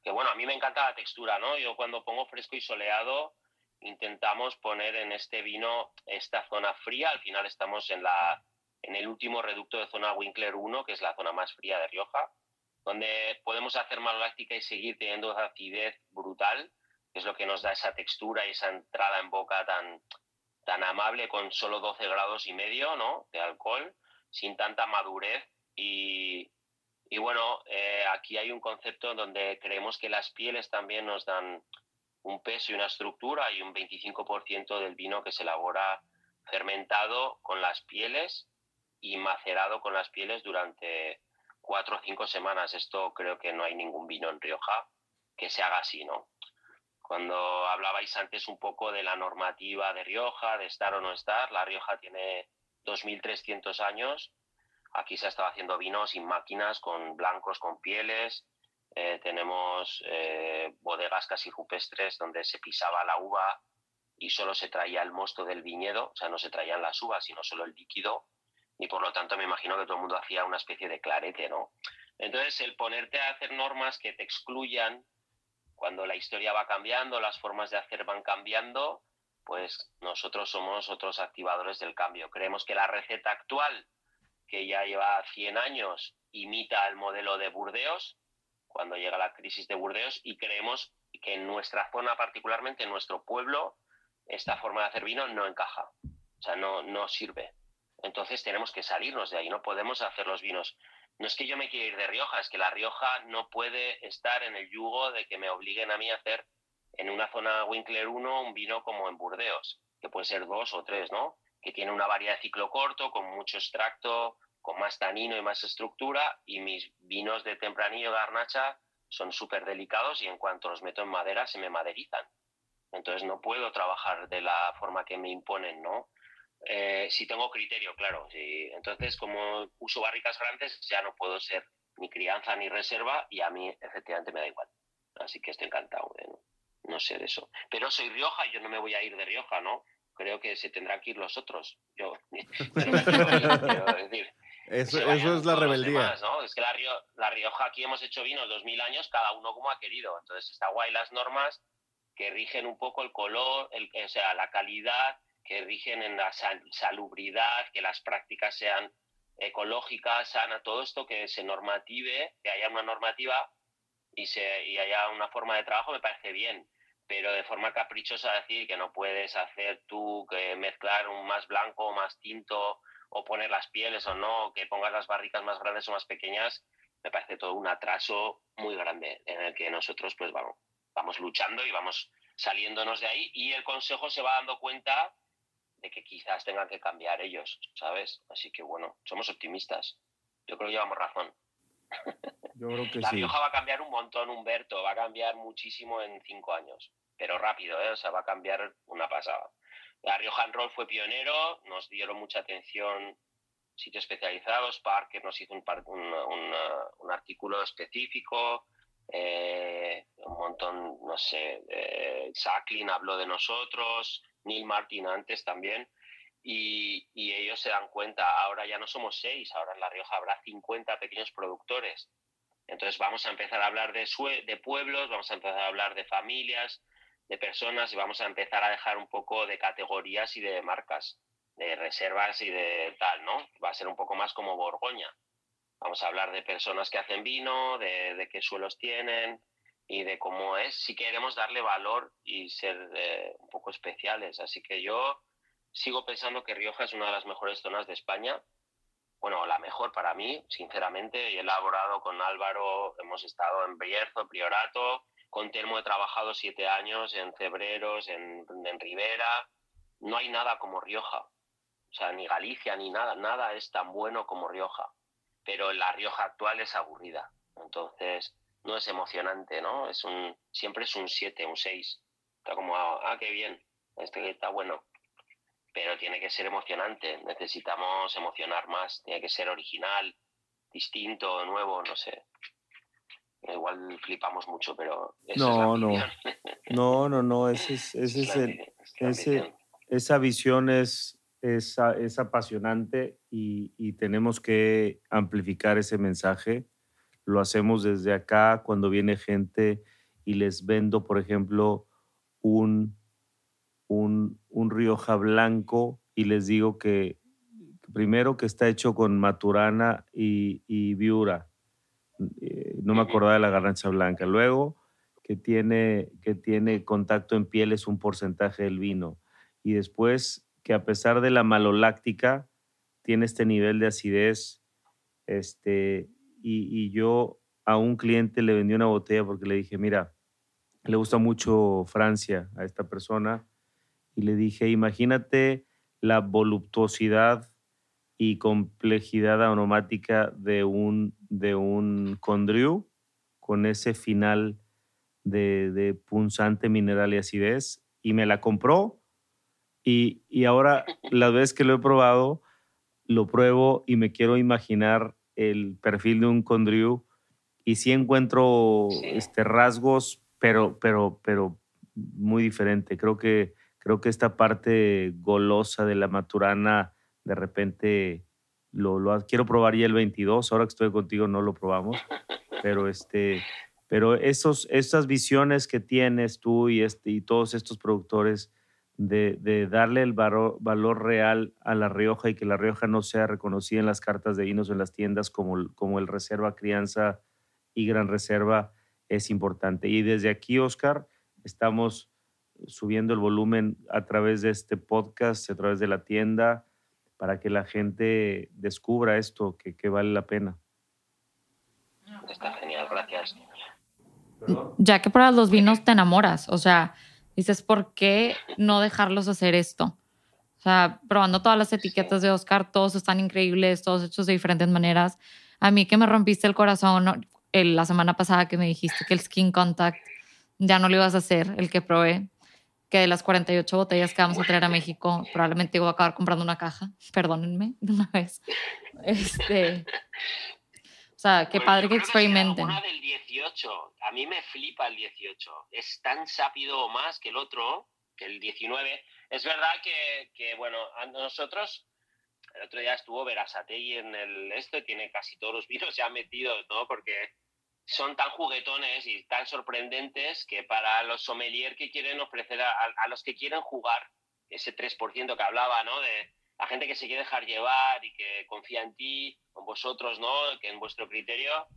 que bueno, a mí me encanta la textura, ¿no? Yo cuando pongo fresco y soleado intentamos poner en este vino esta zona fría, al final estamos en la en el último reducto de zona Winkler 1, que es la zona más fría de Rioja, donde podemos hacer maloláctica y seguir teniendo acidez brutal, es lo que nos da esa textura y esa entrada en boca tan, tan amable con solo 12 grados y medio ¿no? de alcohol, sin tanta madurez. Y, y bueno, eh, aquí hay un concepto donde creemos que las pieles también nos dan un peso y una estructura y un 25% del vino que se elabora fermentado con las pieles y macerado con las pieles durante cuatro o cinco semanas. Esto creo que no hay ningún vino en Rioja que se haga así, ¿no? Cuando hablabais antes un poco de la normativa de Rioja, de estar o no estar, la Rioja tiene 2.300 años. Aquí se ha estado haciendo vino sin máquinas, con blancos, con pieles. Eh, tenemos eh, bodegas casi rupestres donde se pisaba la uva y solo se traía el mosto del viñedo, o sea, no se traían las uvas, sino solo el líquido y por lo tanto me imagino que todo el mundo hacía una especie de clarete, ¿no? Entonces, el ponerte a hacer normas que te excluyan cuando la historia va cambiando, las formas de hacer van cambiando, pues nosotros somos otros activadores del cambio. Creemos que la receta actual, que ya lleva 100 años, imita el modelo de Burdeos, cuando llega la crisis de Burdeos, y creemos que en nuestra zona, particularmente en nuestro pueblo, esta forma de hacer vino no encaja, o sea, no, no sirve. Entonces tenemos que salirnos de ahí, no podemos hacer los vinos. No es que yo me quiera ir de Rioja, es que la Rioja no puede estar en el yugo de que me obliguen a mí a hacer en una zona Winkler 1 un vino como en Burdeos, que puede ser dos o tres, ¿no? Que tiene una variedad de ciclo corto, con mucho extracto, con más tanino y más estructura, y mis vinos de tempranillo garnacha son súper delicados y en cuanto los meto en madera se me maderizan. Entonces no puedo trabajar de la forma que me imponen, ¿no? Eh, si tengo criterio, claro. Entonces, como uso barricas grandes, ya no puedo ser ni crianza ni reserva y a mí efectivamente me da igual. Así que estoy encantado de no, no ser eso. Pero soy Rioja y yo no me voy a ir de Rioja, ¿no? Creo que se tendrán que ir los otros. Yo, ir, decir, Eso, eso es la rebeldía. demás, ¿no? Es que la, Rio- la Rioja aquí hemos hecho vinos dos mil años, cada uno como ha querido. Entonces está guay las normas que rigen un poco el color, el, o sea, la calidad, que rigen en la sal- salubridad, que las prácticas sean ecológicas, sana, todo esto que se normative, que haya una normativa y, se, y haya una forma de trabajo me parece bien, pero de forma caprichosa decir que no puedes hacer tú que mezclar un más blanco o más tinto o poner las pieles o no, que pongas las barricas más grandes o más pequeñas, me parece todo un atraso muy grande en el que nosotros pues vamos, vamos luchando y vamos saliéndonos de ahí y el consejo se va dando cuenta de que quizás tengan que cambiar ellos, ¿sabes? Así que bueno, somos optimistas. Yo creo que llevamos razón. Yo creo que La sí. Rioja va a cambiar un montón, Humberto, va a cambiar muchísimo en cinco años, pero rápido, ¿eh? o sea, va a cambiar una pasada. La Rioja en Roll fue pionero, nos dieron mucha atención sitios especializados, Parker nos hizo un, par- un, una- un artículo específico, eh, un montón, no sé, eh, habló de nosotros, Neil Martin antes también, y, y ellos se dan cuenta, ahora ya no somos seis, ahora en La Rioja habrá 50 pequeños productores. Entonces vamos a empezar a hablar de pueblos, vamos a empezar a hablar de familias, de personas y vamos a empezar a dejar un poco de categorías y de marcas, de reservas y de tal, ¿no? Va a ser un poco más como Borgoña. Vamos a hablar de personas que hacen vino, de, de qué suelos tienen y de cómo es. Si queremos darle valor y ser eh, un poco especiales. Así que yo sigo pensando que Rioja es una de las mejores zonas de España bueno, la mejor para mí, sinceramente. He elaborado con Álvaro, hemos estado en Bierzo, Priorato, con Telmo he trabajado siete años en Cebreros, en, en Rivera. No hay nada como Rioja. O sea, ni Galicia, ni nada, nada es tan bueno como Rioja. Pero la Rioja actual es aburrida. Entonces, no es emocionante, ¿no? Es un, siempre es un 7, un 6. Está como, ah, qué bien, este está bueno. Pero tiene que ser emocionante, necesitamos emocionar más, tiene que ser original, distinto, nuevo, no sé. Igual flipamos mucho, pero... no, no. no, no, no, ese es, ese es, el, ese, esa visión es, es, es apasionante y, y tenemos que amplificar ese mensaje lo hacemos desde acá cuando viene gente y les vendo, por ejemplo, un, un, un Rioja blanco y les digo que, primero que está hecho con maturana y, y viura. Eh, no me acordaba de la garnacha blanca. Luego que tiene, que tiene contacto en piel es un porcentaje del vino. Y después que a pesar de la maloláctica tiene este nivel de acidez este, y, yo a un cliente le vendí una botella porque le dije, mira, le gusta mucho Francia a esta persona y le dije, imagínate la voluptuosidad y complejidad aromática de un, de un Condrieu con ese final de, punzante mineral y acidez y me la compró y, y ahora la vez que lo he probado, lo pruebo y me quiero imaginar el perfil de un Condriu y sí encuentro Este, rasgos, pero, pero, pero muy diferente. Creo que, creo que esta parte golosa de la maturana, de repente lo, lo quiero probar ya el 22. Ahora que estoy contigo no lo probamos, pero este, pero esos, esas visiones que tienes tú y, este, y todos estos productores de, darle el valor, real a La Rioja y que La Rioja no sea reconocida en las cartas de vinos o en las tiendas como, como el reserva crianza y gran reserva es importante. Y desde aquí, Oscar, estamos subiendo el volumen a través de este podcast, a través de la tienda, para que la gente descubra esto que, que vale la pena. Está genial, gracias. Ya que pruebas los vinos te enamoras, o sea, Dices, ¿por qué no dejarlos hacer esto? O sea, probando todas las etiquetas de Oscar, todos están increíbles, todos hechos de diferentes maneras. A mí que me rompiste el corazón la semana pasada que me dijiste que el skin contact ya no lo ibas a hacer, el que probé, que de las 48 botellas que vamos a traer a México, probablemente voy a acabar comprando una caja, perdónenme de una vez. Este, sea, qué padre que experimenten. Una del 18, a mí me flipa el 18. Es tan sápido o más que el otro, que el 19. Es verdad que, que bueno, a nosotros, el otro día estuvo Verasategui en el esto y tiene casi todos los vinos ya metidos, ¿no? Porque son tan juguetones y tan sorprendentes que para los sommelier que quieren ofrecer a, a los que quieren jugar, ese 3% que hablaba, ¿no? De, la gente que se quiere dejar llevar y que confía en ti, en vosotros, ¿no? Que en vuestro criterio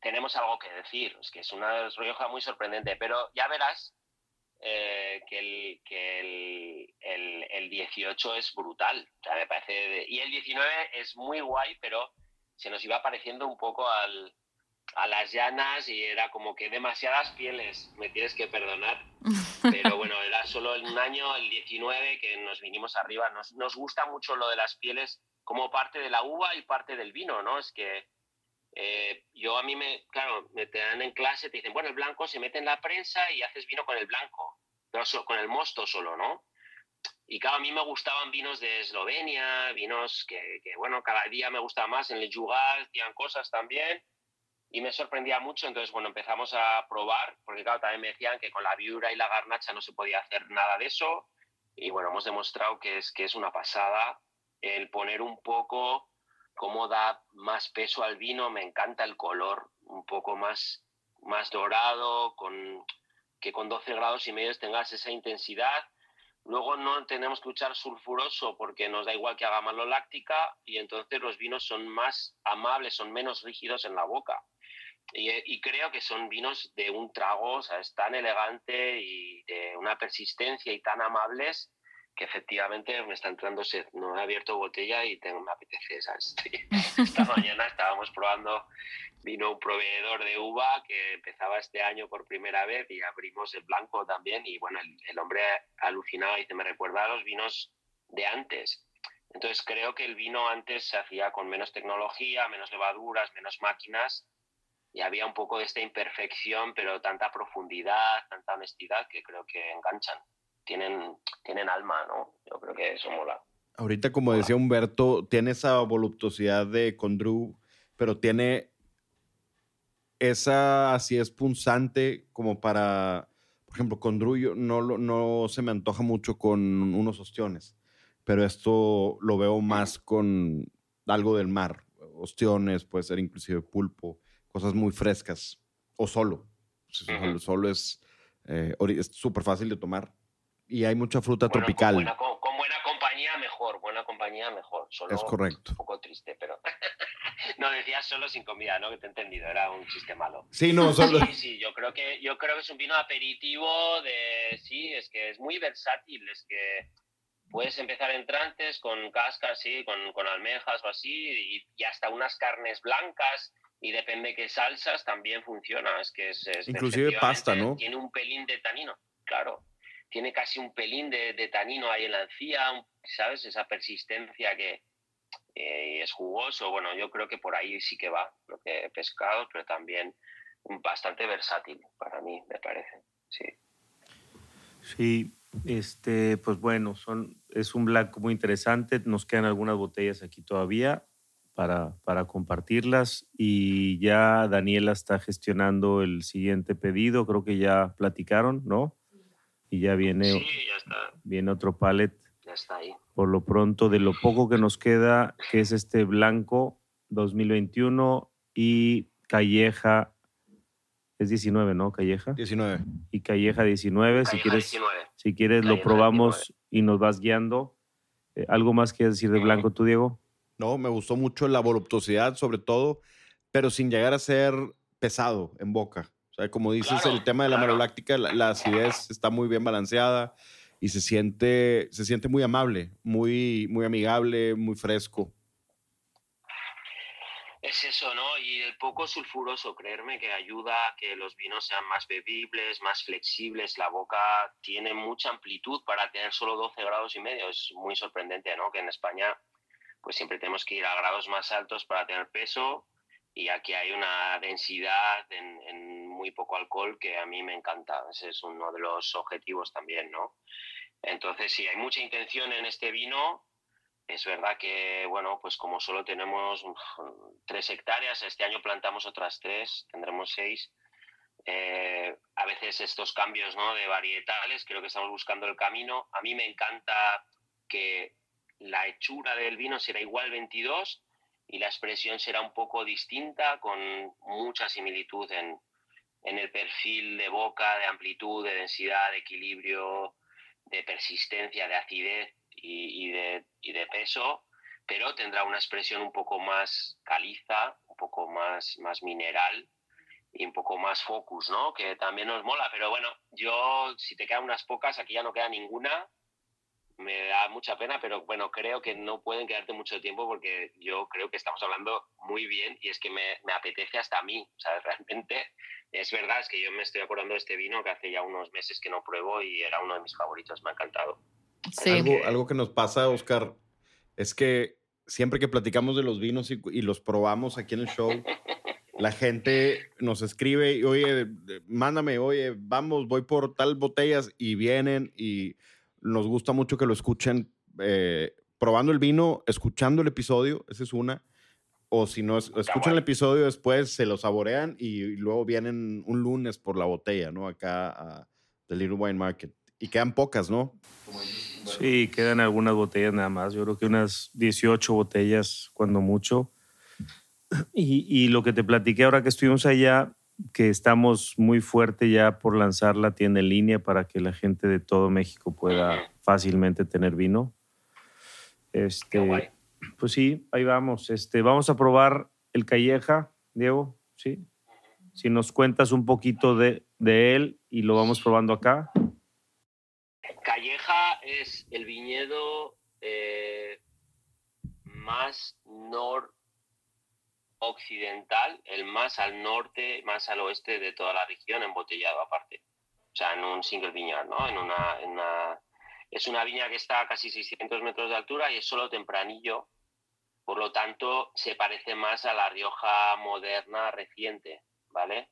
tenemos algo que decir. Es que es una Rioja muy sorprendente, pero ya verás eh, que, el, que el, el, el, 18 es brutal. O sea, me parece y el 19 es muy guay, pero se nos iba pareciendo un poco al, a las llanas y era como que demasiadas pieles, me tienes que perdonar. Pero bueno, era solo en un año, el 19, que nos vinimos arriba. Nos, nos gusta mucho lo de las pieles como parte de la uva y parte del vino, ¿no? Es que eh, yo a mí me, claro, me te dan en clase, te dicen, bueno, el blanco se mete en la prensa y haces vino con el blanco, pero con el mosto solo, ¿no? Y claro, a mí me gustaban vinos de Eslovenia, vinos que, que bueno, cada día me gustaba más, en el Jugal hacían cosas también y me sorprendía mucho. Entonces, bueno, empezamos a probar, porque claro, también me decían que con la viura y la garnacha no se podía hacer nada de eso. Y bueno, hemos demostrado que es, que es una pasada el poner un poco cómo da más peso al vino. Me encanta el color, un poco más, más dorado, con, que con 12 grados y medio tengas esa intensidad. Luego no tenemos que usar sulfuroso porque nos da igual que haga maloláctica y entonces los vinos son más amables, son menos rígidos en la boca. Y, creo que son vinos de un trago, o sea, es tan elegante y de una persistencia y tan amables que efectivamente me está entrando sed. No he abierto botella y tengo, me apetece. ¿sabes? Esta mañana estábamos probando, vino un proveedor de uva que empezaba este año por primera vez y abrimos el blanco también. Y bueno, el, el hombre alucinaba y dice, me recuerda a los vinos de antes. Entonces creo que el vino antes se hacía con menos tecnología, menos levaduras, menos máquinas y había un poco de esta imperfección, pero tanta profundidad, tanta honestidad que creo que enganchan. Tienen, tienen alma, ¿no? Yo creo que eso mola. Ahorita, como decía Humberto, tiene esa voluptuosidad de Condru, pero tiene esa así es punzante como para, por ejemplo, Condru no, no se me antoja mucho con unos ostiones, pero esto lo veo más con algo del mar, ostiones, puede ser inclusive pulpo cosas muy frescas o solo. Solo, es eh, súper fácil de tomar y hay mucha fruta tropical. Con buena, compañía mejor, buena compañía mejor. Solo es correcto. Un poco triste, pero no decías solo sin comida, ¿no? Que te he entendido, era un chiste malo. Sí, no, solo. Sí, sí, yo creo que yo creo que es un vino aperitivo de sí, es que es muy versátil, es que puedes empezar entrantes con cascas, sí, con, con almejas o así, y, y, hasta unas carnes blancas y depende qué salsas también funciona. Es que es, Inclusive pasta, ¿no? Tiene un pelín de tanino, claro. Tiene casi un pelín de, de tanino ahí en la encía, ¿sabes? Esa persistencia que eh, es jugoso. Bueno, yo creo que por ahí sí que va, lo que pescado, pero también bastante versátil para mí, me parece. Sí. Sí, este, pues bueno, son, es un blanco muy interesante. Nos quedan algunas botellas aquí todavía para, para compartirlas y ya Daniela está gestionando el siguiente pedido, creo que ya platicaron, ¿no? Y ya viene, sí, ya está. viene otro pallet. Ya está ahí. Por lo pronto, de lo poco que nos queda, que es este blanco 2021 y Calleja, es 19, ¿no? Calleja. 19. Y Calleja 19, Calleja si quieres, 19. Si quieres lo probamos y nos vas guiando. Eh, ¿Algo más que decir de blanco tú, Diego? No, me gustó mucho la voluptuosidad, sobre todo, pero sin llegar a ser pesado en boca. O sea, como dices, el tema de la claro. maloláctica, la, la, acidez está muy bien balanceada y se siente, se siente muy amable, muy, muy amigable, muy fresco. Es eso, ¿no? Y el poco sulfuroso, creerme que ayuda a que los vinos sean más bebibles, más flexibles. La boca tiene mucha amplitud para tener solo 12 grados y medio. Es muy sorprendente, ¿no? Que en España pues siempre tenemos que ir a grados más altos para tener peso y aquí hay una densidad en, en, muy poco alcohol que a mí me encanta. Ese es uno de los objetivos también, ¿no? Entonces, sí, hay mucha intención en este vino. Es verdad que, bueno, pues como solo tenemos tres hectáreas, este año plantamos otras tres, tendremos seis. Eh, a veces estos cambios ¿no? de varietales, creo que estamos buscando el camino. A mí me encanta que la hechura del vino será igual 22 y la expresión será un poco distinta, con mucha similitud en, en el perfil de boca, de amplitud, de densidad, de equilibrio, de persistencia, de acidez y, y, de, y de peso, pero tendrá una expresión un poco más caliza, un poco más, más mineral y un poco más focus, ¿no? Que también nos mola, pero bueno, yo si te quedan unas pocas, aquí ya no queda ninguna, me da mucha pena, pero bueno, creo que no pueden quedarte mucho tiempo porque yo creo que estamos hablando muy bien y es que me, me apetece hasta a mí, o sea, realmente es verdad, es que yo me estoy acordando de este vino que hace ya unos meses que no pruebo y era uno de mis favoritos, me ha encantado. Sí. Algo, algo que nos pasa, Oscar, es que siempre que platicamos de los vinos y, y los probamos aquí en el show, la gente nos escribe y, oye, mándame, oye, vamos, voy por tal botellas y vienen y nos gusta mucho que lo escuchen eh, probando el vino, escuchando el episodio, esa es una. O si no, escuchan el episodio después, se lo saborean y luego vienen un lunes por la botella, ¿no? Acá a The Little Wine Market. Y quedan pocas, ¿no? Sí, quedan algunas botellas nada más. Yo creo que unas 18 botellas, cuando mucho. Y, y lo que te platiqué ahora que estuvimos allá, que estamos muy fuerte ya por lanzar la tienda en línea para que la gente de todo México pueda fácilmente tener vino. Este, pues sí, ahí vamos. Este, vamos a probar el Calleja, Diego, ¿sí? Si nos cuentas un poquito de, de él y lo vamos probando acá. Calleja es el viñedo eh, más noroccidental, el más al norte, más al oeste de toda la región, embotellado aparte. O sea, en un single viñar, ¿no? En una, es una viña que está a casi 600 metros de altura y es solo tempranillo. Por lo tanto, se parece más a la Rioja moderna reciente, ¿vale?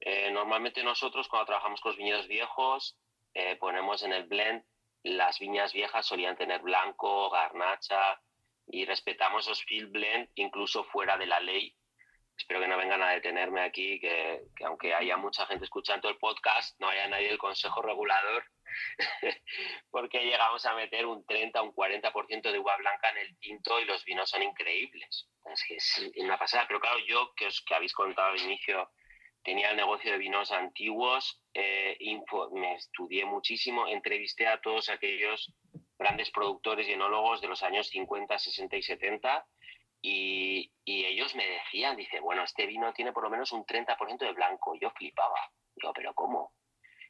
Eh, normalmente nosotros cuando trabajamos con los viñedos viejos eh, ponemos en el blend las viñas viejas solían tener blanco, garnacha y respetamos los field blend incluso fuera de la ley. Espero que no vengan a detenerme aquí, que, aunque haya mucha gente escuchando el podcast, no haya nadie del Consejo Regulador, porque llegamos a meter un 30, un 40% de uva blanca en el tinto y los vinos son increíbles. Es que es una pasada, pero claro, yo que os que habéis contado al inicio, tenía el negocio de vinos antiguos, eh, me estudié muchísimo, entrevisté a todos aquellos grandes productores y enólogos de los años 50, 60 y 70 y, y, ellos me decían, dice, bueno, este vino tiene por lo menos un 30% de blanco. Yo flipaba. Digo, pero ¿cómo?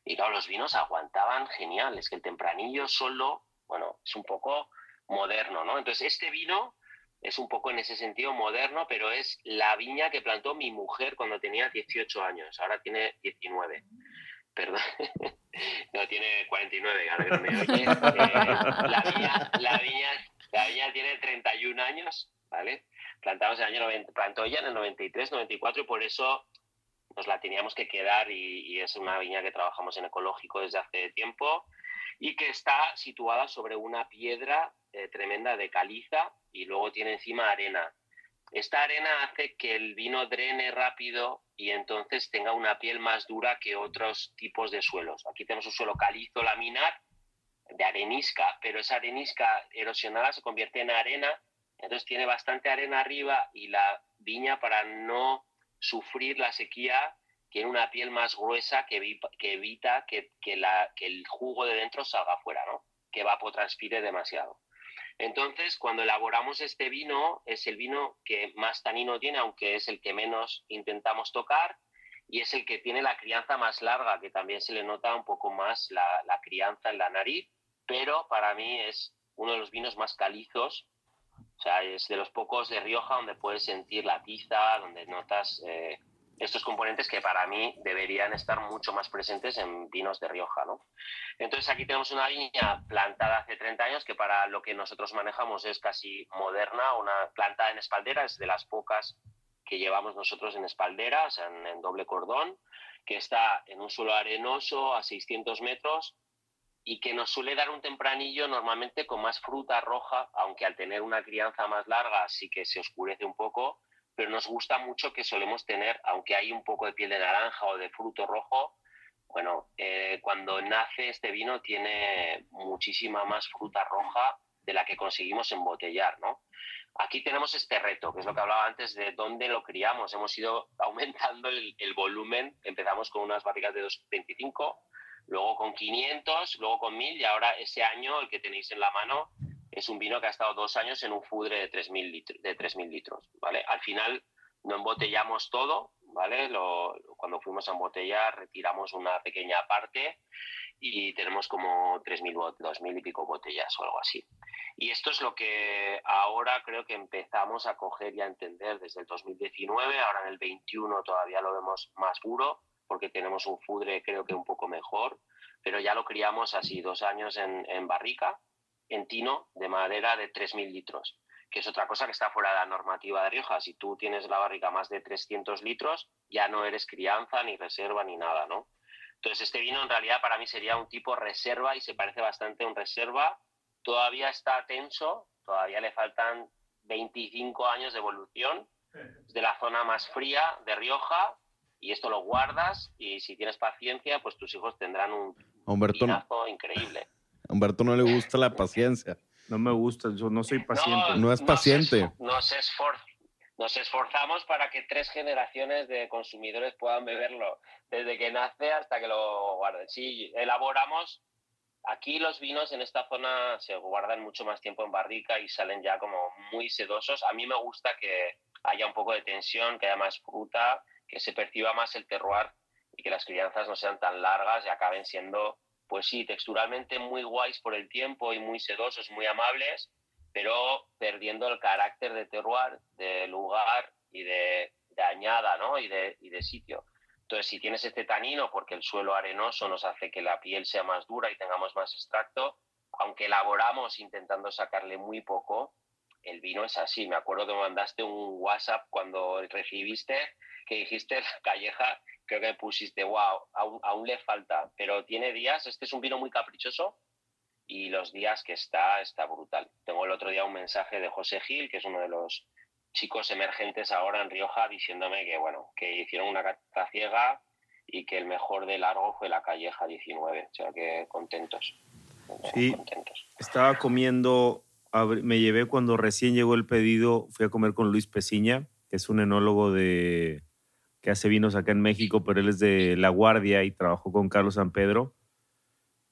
Y claro, los vinos aguantaban genial. Es que el tempranillo solo, bueno, es un poco moderno, ¿no? Entonces, este vino es un poco en ese sentido moderno, pero es la viña que plantó mi mujer cuando tenía 18 años, ahora tiene 19. Perdón, no tiene 49, ahora que me oye. Eh, la, viña, la, viña, la viña tiene 31 años, ¿vale? Plantamos el año 90, plantó ella en el 93, 94 y por eso nos la teníamos que quedar y, y es una viña que trabajamos en ecológico desde hace tiempo y que está situada sobre una piedra eh, tremenda de caliza y luego tiene encima arena. Esta arena hace que el vino drene rápido y entonces tenga una piel más dura que otros tipos de suelos. Aquí tenemos un suelo calizo laminar de arenisca, pero esa arenisca erosionada se convierte en arena, entonces tiene bastante arena arriba y la viña para no sufrir la sequía tiene una piel más gruesa que, evita que, el jugo de dentro salga fuera, ¿no? que evapotranspire demasiado. Entonces, cuando elaboramos este vino, es el vino que más tanino tiene, aunque es el que menos intentamos tocar, y es el que tiene la crianza más larga, que también se le nota un poco más la, crianza en la nariz, pero para mí es uno de los vinos más calizos, o sea, es de los pocos de Rioja donde puedes sentir la tiza, donde notas eh, estos componentes que para mí deberían estar mucho más presentes en vinos de Rioja. ¿no? Entonces aquí tenemos una viña plantada hace 30 años que para lo que nosotros manejamos es casi moderna, una plantada en espaldera, es de las pocas que llevamos nosotros en espaldera, o sea, en, doble cordón, que está en un suelo arenoso a 600 metros y que nos suele dar un tempranillo normalmente con más fruta roja, aunque al tener una crianza más larga sí que se oscurece un poco, pero nos gusta mucho que solemos tener, aunque hay un poco de piel de naranja o de fruto rojo, bueno, eh, cuando nace este vino tiene muchísima más fruta roja de la que conseguimos embotellar, ¿no? Aquí tenemos este reto, que es lo que hablaba antes de dónde lo criamos. Hemos ido aumentando el, volumen. Empezamos con unas barrigas de 225, luego con 500, luego con 1000 y ahora ese año, el que tenéis en la mano, es un vino que ha estado dos años en un fudre de 3.000 litros, de 3.000 litros, ¿vale? Al final no embotellamos todo, ¿vale? cuando fuimos a embotellar retiramos una pequeña parte y tenemos como 3.000, 2.000 y pico botellas o algo así. Y esto es lo que ahora creo que empezamos a coger y a entender desde el 2019, ahora en el 21 todavía lo vemos más puro porque tenemos un fudre creo que un poco mejor, pero ya lo criamos así dos años en, en barrica en tino de madera de 3.000 litros, que es otra cosa que está fuera de la normativa de Rioja. Si tú tienes la barrica más de 300 litros, ya no eres crianza, ni reserva, ni nada, ¿no? Entonces, este vino en realidad para mí sería un tipo reserva y se parece bastante a un reserva. Todavía está tenso, todavía le faltan 25 años de evolución de la zona más fría de Rioja y esto lo guardas y si tienes paciencia, pues tus hijos tendrán un Humberto, increíble. Humberto no le gusta la paciencia. No me gusta, yo no soy paciente. No, es paciente. Nos, nos, esforzamos para que tres generaciones de consumidores puedan beberlo, desde que nace hasta que lo guarden. Sí, elaboramos. Aquí los vinos en esta zona se guardan mucho más tiempo en barrica y salen ya como muy sedosos. A mí me gusta que haya un poco de tensión, que haya más fruta, que se perciba más el terroir y que las crianzas no sean tan largas y acaben siendo pues sí, texturalmente muy guays por el tiempo y muy sedosos, muy amables, pero perdiendo el carácter de terroir, de lugar y de, añada, ¿no? Y de, y de sitio. Entonces, si tienes este tanino, porque el suelo arenoso nos hace que la piel sea más dura y tengamos más extracto, aunque elaboramos intentando sacarle muy poco, el vino es así. Me acuerdo que mandaste un WhatsApp cuando recibiste que dijiste la calleja, creo que pusiste, wow, aún, aún le falta, pero tiene días, este es un vino muy caprichoso y los días que está, está brutal. Tengo el otro día un mensaje de José Gil, que es uno de los chicos emergentes ahora en Rioja, diciéndome que, bueno, que hicieron una carta ciega y que el mejor de largo fue la Calleja 19. O sea que contentos. Sí, estaba comiendo, me llevé cuando recién llegó el pedido, fui a comer con Luis Pesiña, que es un enólogo de, que hace vinos acá en México, pero él es de La Guardia y trabajó con Carlos San Pedro.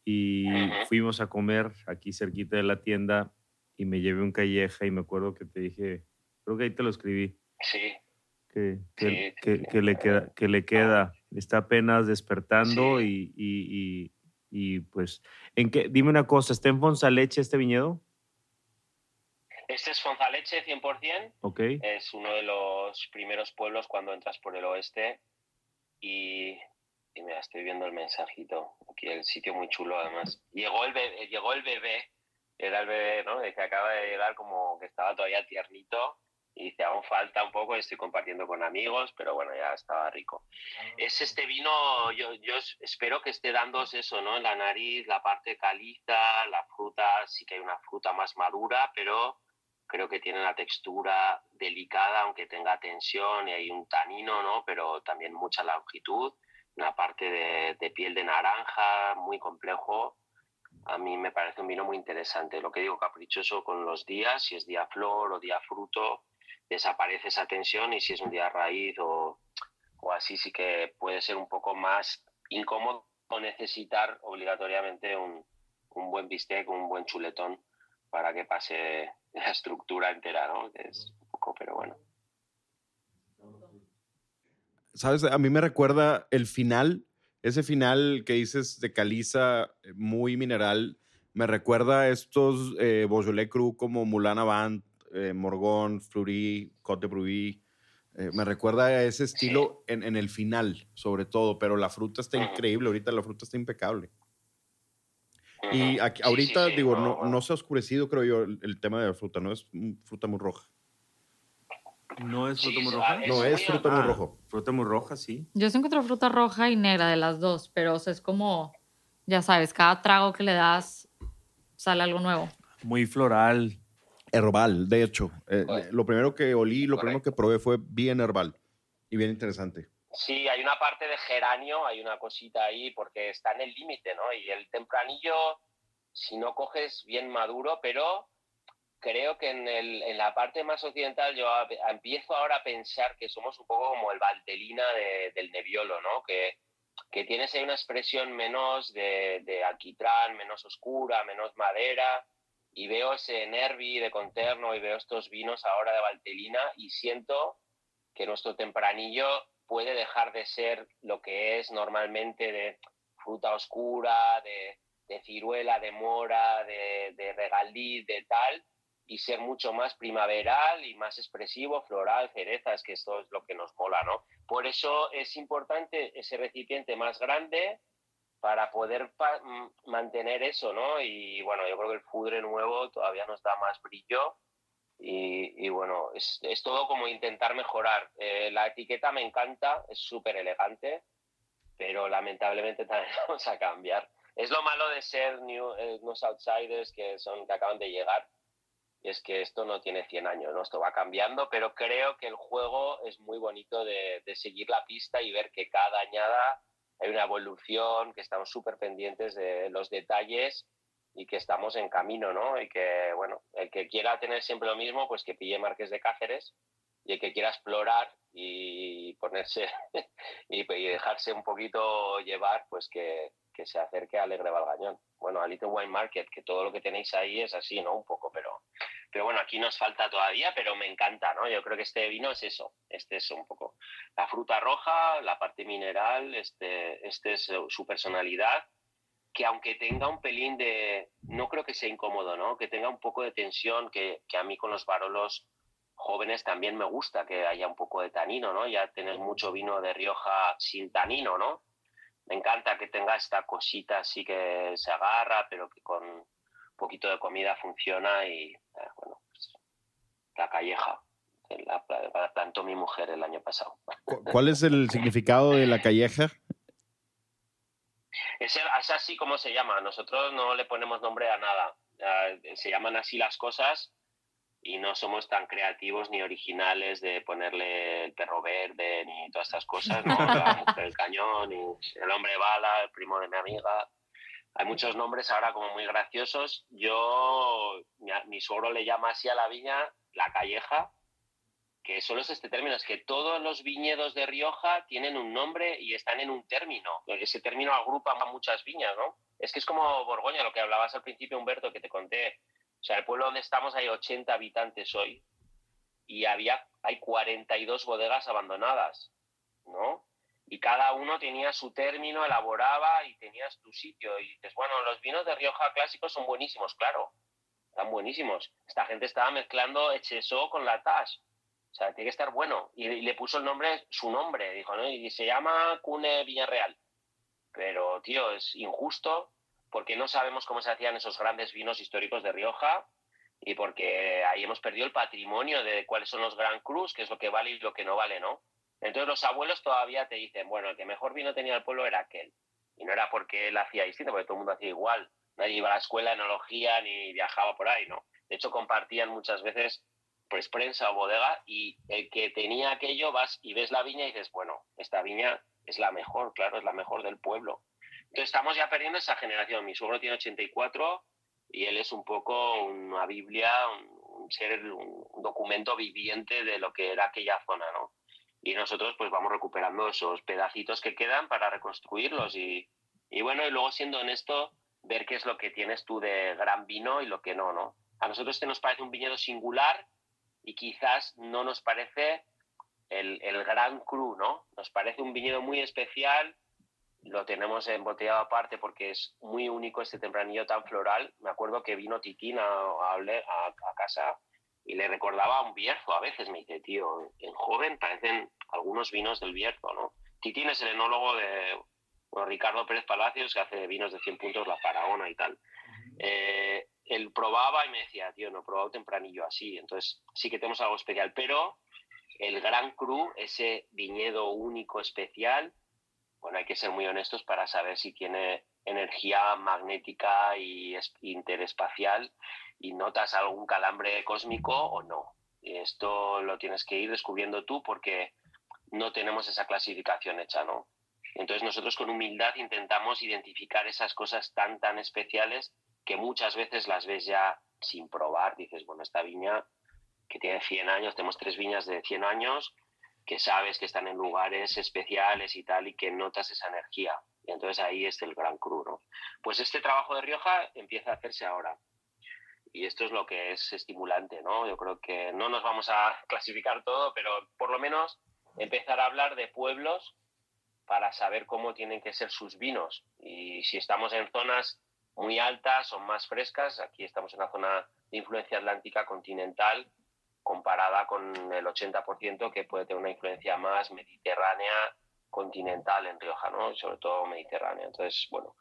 Y fuimos a comer aquí cerquita de la tienda y me llevé un calleja y me acuerdo que te dije, creo que ahí te lo escribí. Sí. Que, que, que, le, queda, que le queda, está apenas despertando y, y, y, pues, ¿en qué? Dime una cosa, ¿está en Fonzaleche este viñedo? Este es Fonzaleche 100%. Ok. Es uno de los primeros pueblos cuando entras por el oeste y, y mira, estoy viendo el mensajito. Aquí el sitio muy chulo además. Llegó el bebé, llegó el bebé era el bebé, ¿no? que acaba de llegar como que estaba todavía tiernito y dice, aún falta un poco, estoy compartiendo con amigos, pero bueno, ya estaba rico. Es este vino, yo, yo espero que esté dándose eso, ¿no? En la nariz, la parte caliza, la fruta, sí que hay una fruta más madura, pero creo que tiene una textura delicada, aunque tenga tensión y hay un tanino, ¿no? Pero también mucha longitud, una parte de, de piel de naranja, muy complejo a mí me parece un vino muy interesante. Lo que digo, caprichoso con los días, si es día flor o día fruto, desaparece esa tensión y si es un día raíz o, o así, sí que puede ser un poco más incómodo necesitar obligatoriamente un, un buen bistec, un buen chuletón para que pase la estructura entera, ¿no? es un poco, pero bueno. ¿Sabes? A mí me recuerda el final ese final que dices de caliza eh, muy mineral me recuerda a estos eh, Beaujolais Cru como Moulin Avant, eh, Morgon, Fleury, Côte de Bruy. Eh, me recuerda a ese estilo en, en, el final, sobre todo, pero la fruta está increíble. Ahorita la fruta está impecable. Y aquí, ahorita, digo, no, no, se ha oscurecido, creo yo, el, el tema de la fruta, ¿no? Es fruta muy roja. ¿No es fruta muy roja? no, es fruta muy rojo. Fruta muy roja, sí. Yo sí encuentro fruta roja y negra de las dos, pero es como, ya sabes, cada trago que le das sale algo nuevo. Muy floral. Herbal, de hecho. Eh, lo primero que olí, lo primero que probé fue bien herbal y bien interesante. Sí, hay una parte de geranio, hay una cosita ahí porque está en el límite, ¿no? Y el tempranillo, si no coges bien maduro, pero creo que en, el, en, la parte más occidental yo empiezo ahora a pensar que somos un poco como el Valtelina del Nebbiolo, ¿no? Que, que tienes ahí una expresión menos de, de, alquitrán, menos oscura, menos madera, y veo ese Nervi de Conterno y veo estos vinos ahora de Valtelina y siento que nuestro tempranillo puede dejar de ser lo que es normalmente de fruta oscura, de, de ciruela, de mora, de, de regaldí, de tal, y ser mucho más primaveral y más expresivo, floral, cerezas, que esto es lo que nos mola, ¿no? Por eso es importante ese recipiente más grande para poder mantener eso, ¿no? Y bueno, yo creo que el fudre nuevo todavía nos da más brillo y, bueno, es, es, todo como intentar mejorar. Eh, la etiqueta me encanta, es súper elegante, pero lamentablemente también vamos a cambiar. Es lo malo de ser new, eh, unos outsiders que, son, que acaban de llegar, es que esto no tiene 100 años, ¿no? Esto va cambiando, pero creo que el juego es muy bonito de, de seguir la pista y ver que cada añada hay una evolución, que estamos súper pendientes de los detalles y que estamos en camino, ¿no? Y que, bueno, el que quiera tener siempre lo mismo, pues que pille Marques de Cáceres y el que quiera explorar y ponerse y, dejarse un poquito llevar, pues que, que se acerque a Alegre Valgañón. Bueno, a Little Wine Market, que todo lo que tenéis ahí es así, ¿no? Un poco, pero, pero bueno, aquí nos falta todavía, pero me encanta, ¿no? Yo creo que este vino es eso, este es un poco la fruta roja, la parte mineral, este, este es su personalidad que aunque tenga un pelín de, no creo que sea incómodo, ¿no? Que tenga un poco de tensión, que, que a mí con los varolos jóvenes también me gusta que haya un poco de tanino, ¿no? Ya tener mucho vino de Rioja sin tanino, ¿no? Me encanta que tenga esta cosita así que se agarra, pero que con un poquito de comida funciona y, eh, bueno, pues, la calleja. La, la plantó mi mujer el año pasado. ¿Cuál es el significado de la calleja? Es, es, así como se llama. Nosotros no le ponemos nombre a nada. Se llaman así las cosas y no somos tan creativos ni originales de ponerle el perro verde ni todas estas cosas, ¿no? La mujer del cañón, y el hombre bala, el primo de mi amiga. Hay muchos nombres ahora como muy graciosos. Yo, mi, mi suegro le llama así a la viña la calleja, que solo es este término, es que todos los viñedos de Rioja tienen un nombre y están en un término. Ese término agrupa a muchas viñas, ¿no? Es que es como Borgoña, lo que hablabas al principio, Humberto, que te conté. O sea, el pueblo donde estamos hay 80 habitantes hoy y había, hay 42 bodegas abandonadas, ¿no? Y cada uno tenía su término, elaboraba y tenías tu sitio. Y dices, bueno, los vinos de Rioja clásicos son buenísimos, claro, están buenísimos. Esta gente estaba mezclando Echeso con la Tash. O sea, tiene que estar bueno. Y, le puso el nombre, su nombre, dijo, ¿no? Y se llama Cune Villarreal. Pero, tío, es injusto porque no sabemos cómo se hacían esos grandes vinos históricos de Rioja y porque ahí hemos perdido el patrimonio de cuáles son los Gran Cruz, qué es lo que vale y lo que no vale, ¿no? Entonces los abuelos todavía te dicen, bueno, el que mejor vino tenía el pueblo era aquel. Y no era porque él hacía distinto, porque todo el mundo hacía igual. Nadie iba a la escuela de enología ni viajaba por ahí, ¿no? De hecho, compartían muchas veces pues prensa o bodega y el que tenía aquello vas y ves la viña y dices, bueno, esta viña es la mejor, claro, es la mejor del pueblo. Entonces estamos ya perdiendo esa generación. Mi suegro tiene 84 y él es un poco una Biblia, un, ser, un, documento viviente de lo que era aquella zona, ¿no? Y nosotros pues vamos recuperando esos pedacitos que quedan para reconstruirlos y, y bueno, y luego siendo honesto, ver qué es lo que tienes tú de gran vino y lo que no, ¿no? A nosotros este nos parece un viñedo singular y quizás no nos parece el, el gran cru, ¿no? Nos parece un viñedo muy especial lo tenemos embotellado aparte porque es muy único este tempranillo tan floral. Me acuerdo que vino Titín a, a, a, casa y le recordaba un Bierzo. A veces me dice, tío, en joven parecen algunos vinos del Bierzo, ¿no? Titín es el enólogo de Ricardo Pérez Palacios, que hace vinos de 100 puntos, la Faraona y tal. Eh, él probaba y me decía, tío, no he probado tempranillo así. Entonces sí que tenemos algo especial. Pero el Gran Cru, ese viñedo único, especial, bueno, hay que ser muy honestos para saber si tiene energía magnética y interespacial y notas algún calambre cósmico o no. Y esto lo tienes que ir descubriendo tú porque no tenemos esa clasificación hecha, ¿no? Entonces nosotros con humildad intentamos identificar esas cosas tan, tan especiales que muchas veces las ves ya sin probar. Dices, bueno, esta viña que tiene 100 años, tenemos tres viñas de 100 años, que sabes que están en lugares especiales y tal, y que notas esa energía. Y entonces ahí es el gran cru, ¿no? Pues este trabajo de Rioja empieza a hacerse ahora. Y esto es lo que es estimulante, ¿no? Yo creo que no nos vamos a clasificar todo, pero por lo menos empezar a hablar de pueblos para saber cómo tienen que ser sus vinos. Y si estamos en zonas muy altas o más frescas, aquí estamos en una zona de influencia atlántica continental, comparada con el 80% que puede tener una influencia más mediterránea continental en Rioja, ¿no? sobre todo mediterránea. Entonces, bueno,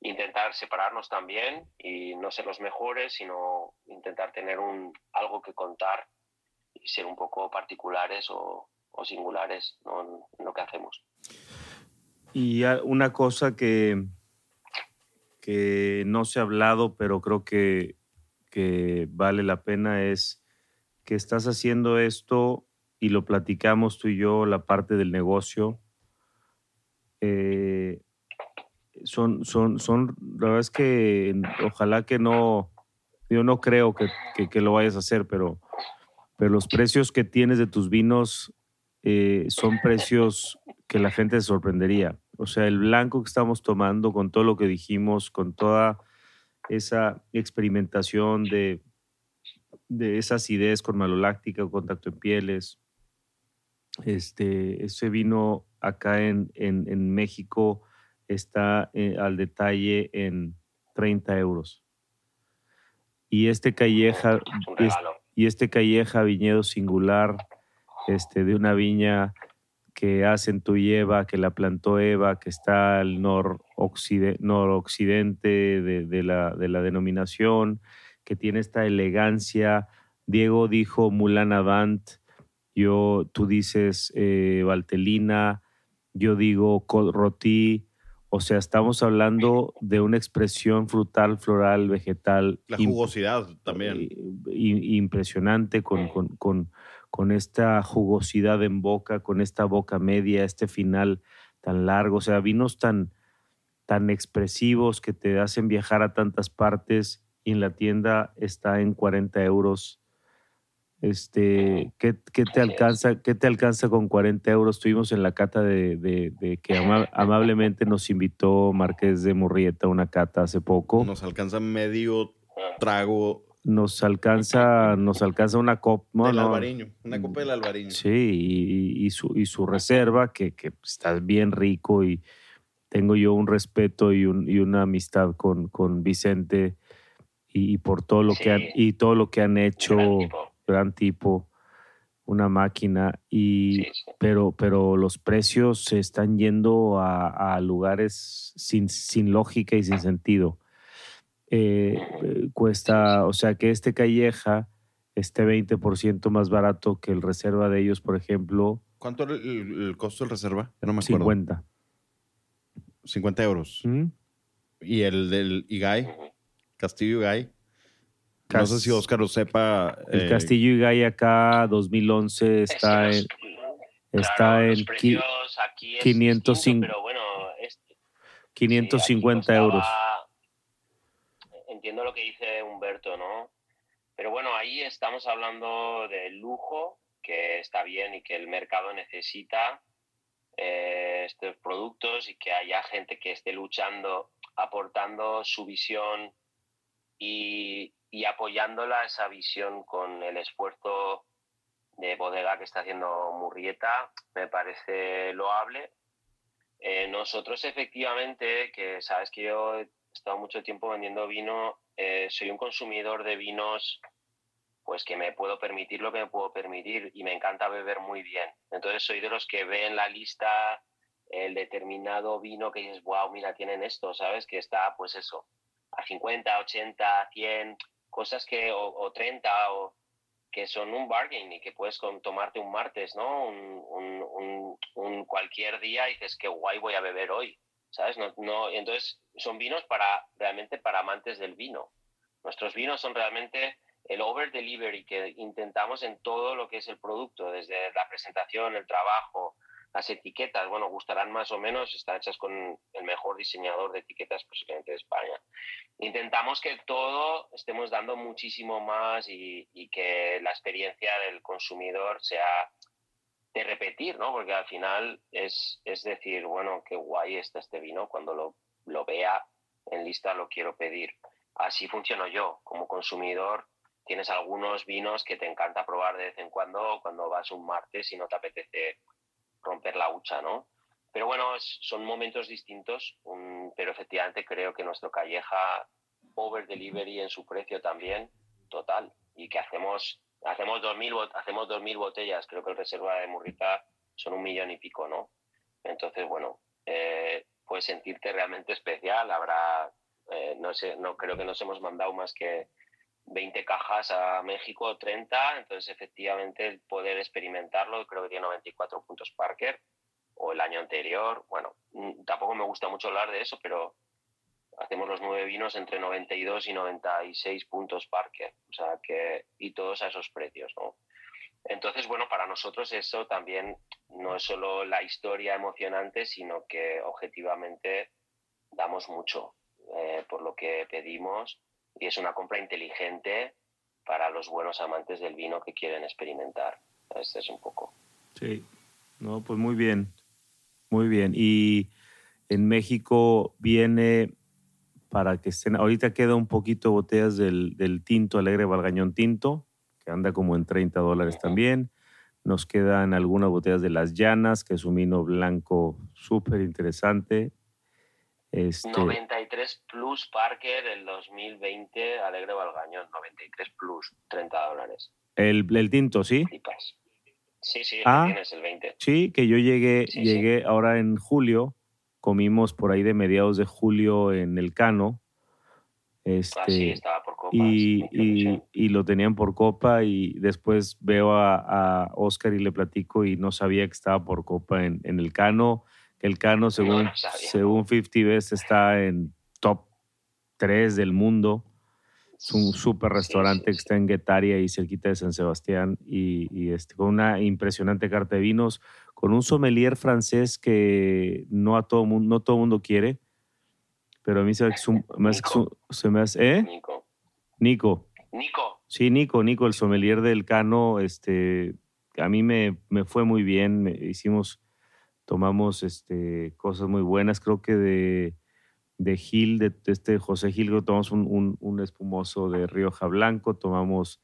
intentar separarnos también y no ser los mejores, sino intentar tener un, algo que contar y ser un poco particulares o, o singulares ¿no? en lo que hacemos. Y una cosa que, que no se ha hablado, pero creo que, que vale la pena es que estás haciendo esto y lo platicamos tú y yo, la parte del negocio. Eh, son, son, son, la verdad es que ojalá que no, yo no creo que, que, lo vayas a hacer, pero, pero los precios que tienes de tus vinos eh, son precios que la gente se sorprendería. O sea, el blanco que estamos tomando, con todo lo que dijimos, con toda esa experimentación de de esa acidez con maloláctica o contacto en pieles. Este, ese vino acá en, en, México está eh, al detalle en 30 euros. Y este calleja, es- y este calleja viñedo singular este, de una viña que hacen tu y Eva, que la plantó Eva, que está al noroccide- noroccidente de, de la, de la denominación, que tiene esta elegancia. Diego dijo Mulan Avant, yo, tú dices eh, Valtelina, yo digo Roti. O sea, estamos hablando de una expresión frutal, floral, vegetal. La imp- jugosidad también. i- impresionante con, con, con- con esta jugosidad en boca, con esta boca media, este final tan largo, o sea, vinos tan, tan expresivos que te hacen viajar a tantas partes y en la tienda está en 40 euros. Este, ¿qué, qué te alcanza, ¿Qué te alcanza con 40 euros? Estuvimos en la cata de, de- de que ama- amablemente nos invitó Marqués de Murrieta a una cata hace poco Nos alcanza medio Ah, trago nos alcanza, nos alcanza una copa. no, del albariño. Una copa del albariño. Sí, y, y su, y su reserva, que, que está bien rico y tengo yo un respeto y, un- y una amistad con, con Vicente y, y por todo lo que han, y todo lo que han hecho, gran tipo. gran tipo, una máquina y Sí, sí. pero, pero los precios se están yendo a, a lugares sin, sin lógica y sin sentido. Eh, eh, cuesta, o sea, que este Calleja esté 20% más barato que el reserva de ellos, por ejemplo, ¿Cuánto era el, el costo del reserva? Ya no me acuerdo. 50. 50 euros. ¿Mm? Y el del Igay. Castillo Igay. no Cas- sé si Oscar lo sepa. El eh, Castillo Igay acá 2011 está Es en, que los- está claro, en los aquí es 505 distinto, pero bueno, es- sí, 550 aquí euros. costaba- Entiendo lo que dice Humberto, ¿no? Pero bueno, ahí estamos hablando de lujo, que está bien y que el mercado necesita eh, estos productos y que haya gente que esté luchando, aportando su visión y, y apoyándola esa visión con el esfuerzo de bodega que está haciendo Murrieta, me parece loable. Eh, nosotros efectivamente, que sabes que yo he estado mucho tiempo vendiendo vino, eh, soy un consumidor de vinos pues que me puedo permitir lo que me puedo permitir y me encanta beber muy bien. Entonces soy de los que ve en la lista el determinado vino que dices, wow, mira, tienen esto, ¿sabes? Que está pues eso, a 50, 80, 100, cosas que, o, o 30, o que son un bargain y que puedes con- tomarte un martes, ¿no? Un- un cualquier día y dices, qué guay voy a beber hoy, ¿sabes? No, entonces son vinos para, realmente para amantes del vino. Nuestros vinos son realmente el over delivery que intentamos en todo lo que es el producto, desde la presentación, el trabajo, las etiquetas, bueno, gustarán más o menos, están hechas con el mejor diseñador de etiquetas posiblemente de España. Intentamos que todo estemos dando muchísimo más y que la experiencia del consumidor sea de repetir, ¿no? Porque al final es, es decir, bueno, qué guay está este vino, cuando lo, lo vea en lista lo quiero pedir. Así funciono yo como consumidor tienes algunos vinos que te encanta probar de vez en cuando cuando vas un martes y no te apetece romper la hucha, ¿no? Pero bueno, son momentos distintos, un- pero efectivamente creo que nuestro calleja over delivery en su precio también, total, y que hacemos hacemos 2000 bot- hacemos 2000 botellas, creo que el reserva de Murrita son un millón y pico, ¿no? Entonces, bueno, eh, puedes sentirte realmente especial, habrá eh, no sé, no creo que nos hemos mandado más que 20 cajas a México, 30, entonces efectivamente el poder experimentarlo, creo que tiene 94 puntos Parker, o el año anterior, bueno, mm, tampoco me gusta mucho hablar de eso, pero hacemos los nueve vinos entre 92 y 96 puntos Parker, o sea que, y todos a esos precios, ¿no? Entonces, bueno, para nosotros eso también no es solo la historia emocionante, sino que objetivamente damos mucho eh, por lo que pedimos y es una compra inteligente para los buenos amantes del vino que quieren experimentar. Este es un poco. Sí, no, pues muy bien, muy bien. Y en México viene para que estén, ahorita queda un poquito botellas del, del tinto alegre Valgañón Tinto, que anda como en 30 dólares también. Nos quedan algunas botellas de las llanas, que es un vino blanco súper interesante. Este, 93 Plus Parker el 2020, Alegre Valgañón, 93 Plus, 30 dólares. el, el tinto, ¿sí? Flipas. Sí, sí, Ah. tienes el 20. Sí, que yo llegué, Sí, sí. llegué ahora en julio, comimos por ahí de mediados de julio en el Cano. Este, Ah, sí, estaba por copas. y, y, lo tenían por copa y después veo a, a Oscar y le platico y no sabía que estaba por copa en, en el Cano. El Cano, según, no según 50 Best, está en top 3 del mundo. Es un súper Sí, restaurante sí, que está en Guetaria y cerquita de San Sebastián y, y, este, con una impresionante carta de vinos, con un sommelier francés que no a todo mundo, no todo mundo quiere, pero a mí se me hace, un- me hace- Nico. se me hace- ¿eh? Nico. Nico. Nico, Sí, Nico, Nico, el sommelier del Cano, este, a mí me, me fue muy bien, me- hicimos, tomamos este, cosas muy buenas, creo que de, de Gil, de, de este José Gil, tomamos un, un- un espumoso de Rioja Blanco, tomamos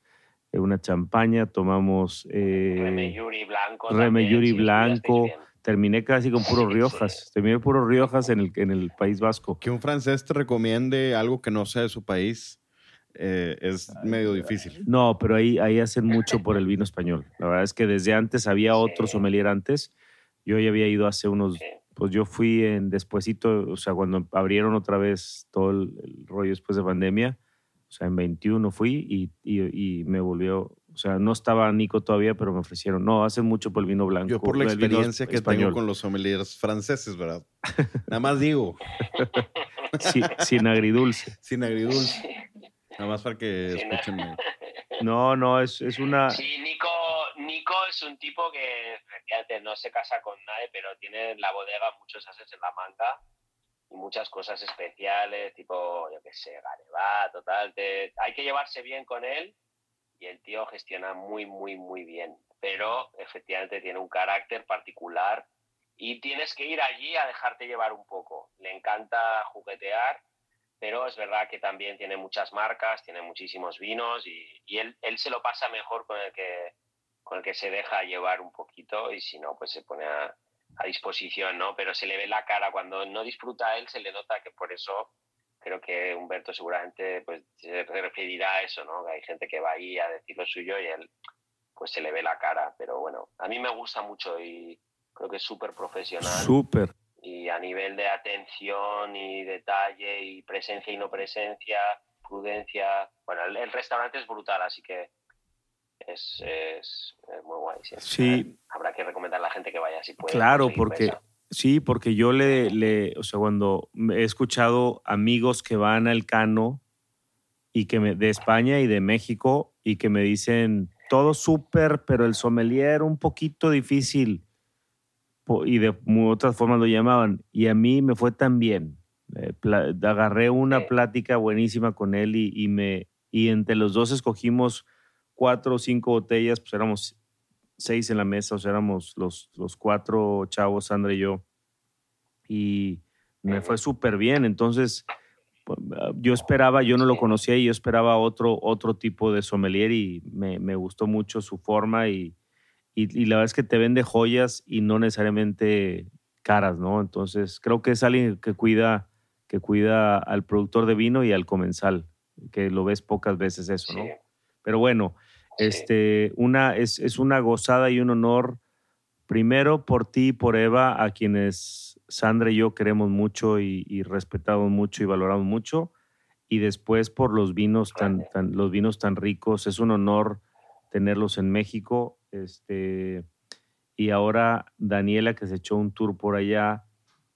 una champaña, tomamos... eh, Blanco. Reme también, Yuri sí, lo estudiasteis Blanco. terminé casi con puros Riojas, terminé puros Riojas en el, en el País Vasco. Que un francés te recomiende algo que no sea de su país eh, es medio difícil. No, pero ahí, ahí hacen mucho por el vino español. La verdad es que desde antes había otro sommelier antes. Yo ya había ido hace unos, pues yo fui en despuesito, o sea, cuando abrieron otra vez todo el, el rollo después de pandemia, o sea, en 21 fui y, y- y me volvió, o sea, no estaba Nico todavía, pero me ofrecieron, no, hacen mucho por el vino blanco. Yo por la experiencia que español, tengo con los sommeliers franceses, ¿verdad? Nada más digo, sí, sin agridulce. sin agridulce. Nada más para que escuchen. No, no, es, es una... Sí, Nico, Nico es un tipo que efectivamente no se casa con nadie, pero tiene en la bodega muchos ases en la manga y muchas cosas especiales, tipo, yo qué sé, Garebat, total. te- hay que llevarse bien con él y el tío gestiona muy, muy, muy bien. Pero efectivamente tiene un carácter particular y tienes que ir allí a dejarte llevar un poco. Le encanta juguetear, pero es verdad que también tiene muchas marcas, tiene muchísimos vinos y, y él, él se lo pasa mejor con el que con el que se deja llevar un poquito y si no, pues se pone a, a disposición, ¿no? Pero se le ve la cara cuando no disfruta él, se le nota que por eso creo que Humberto seguramente pues se referirá a eso, ¿no? Que hay gente que va ahí a decir lo suyo y él pues se le ve la cara, pero bueno, a mí me gusta mucho y creo que es súper profesional Súper. y a nivel de atención y detalle y presencia y no presencia, prudencia, bueno, el, el restaurante es brutal, así que es, es, es muy guay. Sí. Sí. Habrá que recomendar a la gente que vaya si puede. Claro, porque sí, porque yo le, le, o sea, cuando he escuchado amigos que van al Cano y que me, de España y de México y que me dicen todo súper, pero el sommelier un poquito difícil y de otras formas lo llamaban y a mí me fue tan bien. Eh, agarré una plática buenísima con él y, y me y entre los dos escogimos cuatro o cinco botellas, pues éramos seis en la mesa, o sea, éramos los, los cuatro chavos, Sandra y yo. Y me fue súper bien. Entonces, pues, yo esperaba, yo no lo conocía y yo esperaba otro, otro tipo de sommelier y me, me gustó mucho su forma y, y, y la verdad es que te vende joyas y no necesariamente caras, ¿no? Entonces, creo que es alguien que cuida, que cuida al productor de vino y al comensal, que lo ves pocas veces eso, ¿no? Sí, Pero bueno. Este, una, es, es una gozada y un honor, primero por ti y por Eva, a quienes Sandra y yo queremos mucho y, y respetamos mucho y valoramos mucho, y después por los vinos tan, tan, los vinos tan ricos. Es un honor tenerlos en México. Este, y ahora Daniela, que se echó un tour por allá,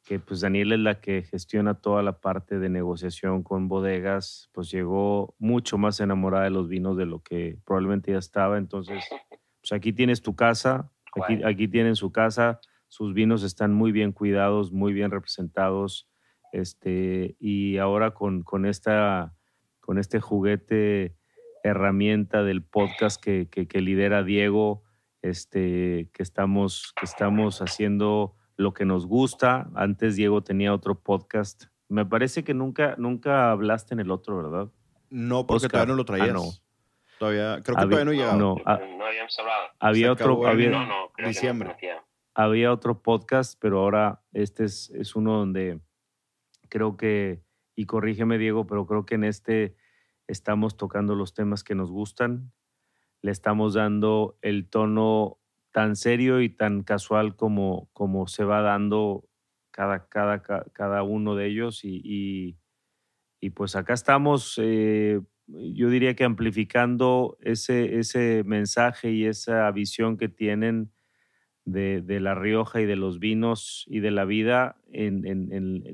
que pues Daniela es la que gestiona toda la parte de negociación con bodegas, pues llegó mucho más enamorada de los vinos de lo que probablemente ya estaba. Entonces, pues aquí tienes tu casa, aquí, aquí tienen su casa, sus vinos están muy bien cuidados, muy bien representados. Este, y ahora con, con, esta, con este juguete herramienta del podcast que, que, que lidera Diego, este, que, estamos, que estamos haciendo lo que nos gusta. Antes Diego tenía otro podcast. Me parece que nunca, nunca hablaste en el otro, ¿verdad? No, porque Oscar. todavía no lo traías. Ah, no. Todavía, creo que Había- todavía no llegaba. no. ah, no habíamos hablado. Había Se otro, había, No, no, creo diciembre. que no había otro podcast, pero ahora este es, es uno donde creo que, y corrígeme Diego, pero creo que en este estamos tocando los temas que nos gustan, le estamos dando el tono tan serio y tan casual como, como se va dando cada, cada, cada uno de ellos y, y, pues acá estamos, eh, yo diría que amplificando ese, ese mensaje y esa visión que tienen de, de, La Rioja y de los vinos y de la vida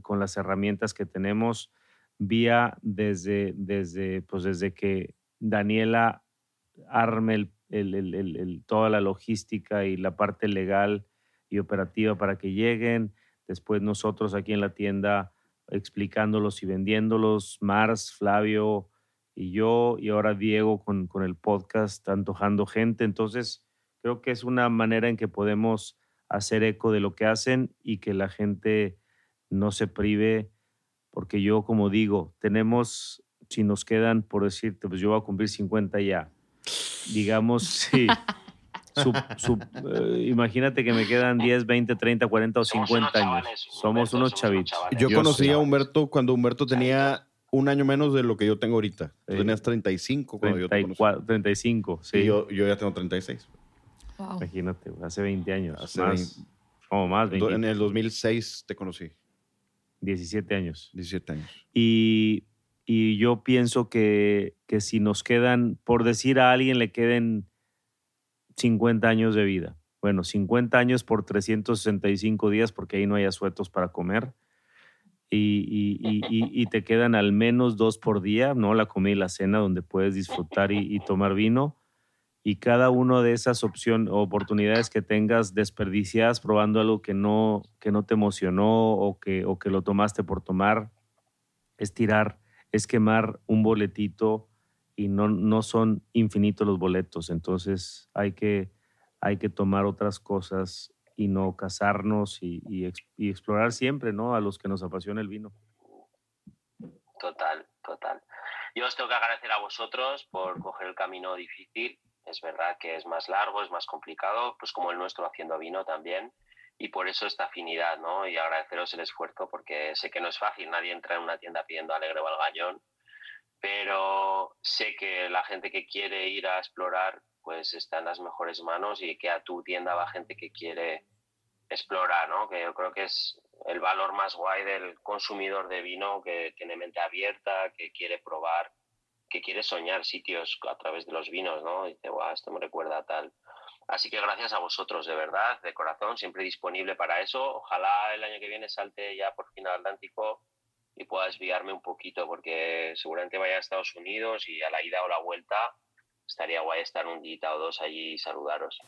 con las herramientas que tenemos vía desde, desde, pues desde que Daniela arme el, toda la logística y la parte legal y operativa para que lleguen. Después nosotros aquí en la tienda explicándolos y vendiéndolos. Mars, Flavio y yo, y ahora Diego con, con el podcast antojando gente. Entonces, creo que es una manera en que podemos hacer eco de lo que hacen y que la gente no se prive porque yo, como digo, tenemos, si nos quedan, por decirte, pues yo voy a cumplir 50 ya. Digamos, sí. Eh, imagínate que me quedan 10, 20, 30, 40 o 50 años. somos unos chavitos. Yo, conocí a Humberto cuando Humberto tenía un año menos de lo que yo tengo ahorita. Tú tenías 35 cuando yo te conocí. 35, sí. Y yo, yo ya tengo 36. Imagínate, hace 20 años. Hace más, como más, 20. En el 2006 te conocí. 17 años. 17 años. Y, y yo pienso que, que, si nos quedan, por decir a alguien le queden 50 años de vida. Bueno, 50 años por 365 días porque ahí no hay asuetos para comer. Y, y, te quedan al menos dos por día, ¿no? La comida y la cena donde puedes disfrutar y, tomar vino y cada una de esas opciones oportunidades que tengas desperdiciadas probando algo que no, que no te emocionó o que, o que lo tomaste por tomar, es tirar, es quemar un boletito y no, no son infinitos los boletos. Entonces hay que, hay que tomar otras cosas y no casarnos y, y, y explorar siempre ¿no? a los que nos apasiona el vino. Total, total. Yo os tengo que agradecer a vosotros por coger el camino difícil es verdad que es más largo, es más complicado, pues como el nuestro haciendo vino también. Y por eso esta afinidad, ¿no? Y agradeceros el esfuerzo porque sé que no es fácil, nadie entra en una tienda pidiendo alegre o al gañón, pero sé que la gente que quiere ir a explorar pues está en las mejores manos y que a tu tienda va gente que quiere explorar, ¿no? Que yo creo que es el valor más guay del consumidor de vino que tiene mente abierta, que quiere probar que quiere soñar sitios a través de los vinos, ¿no? Y dice, guau, esto me recuerda a tal. Así que gracias a vosotros, de verdad, de corazón, siempre disponible para eso. Ojalá el año que viene salte ya por fin al Atlántico y pueda desviarme un poquito, porque seguramente vaya a Estados Unidos y a la ida o la vuelta estaría guay estar un día o dos allí y saludaros.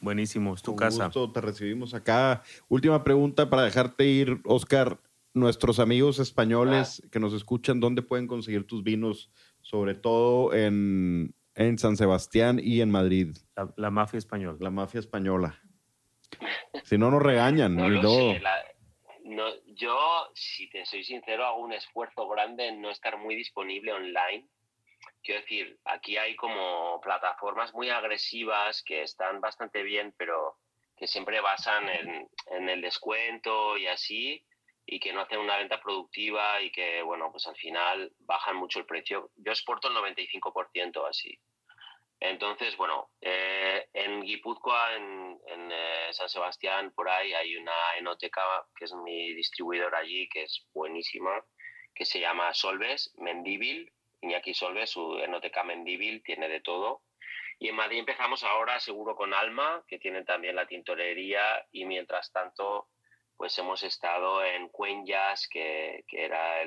buenísimo, es tu casa. Gusto, te recibimos acá. Última pregunta para dejarte ir, Oscar. Nuestros amigos españoles que nos escuchan, ¿dónde pueden conseguir tus vinos? sobre todo en, San Sebastián y en Madrid. La, mafia española. La mafia española. Si no, nos regañan. yo, si te soy sincero, hago un esfuerzo grande en no estar muy disponible online. Quiero decir, aquí hay como plataformas muy agresivas que están bastante bien, pero que siempre basan en, en el descuento y así y que no hacen una venta productiva y que, bueno, pues al final bajan mucho el precio. Yo exporto el 95% así. Entonces, bueno, eh, en Guipúzcoa, en, eh, San Sebastián, por ahí hay una enoteca que es mi distribuidor allí, que es buenísima, que se llama Solves, Mendíbil. Iñaki Solves, su enoteca Mendíbil, tiene de todo. Y en Madrid empezamos ahora seguro con Alma, que tiene también la tintorería, y mientras tanto pues hemos estado en Cuenyas, que, que era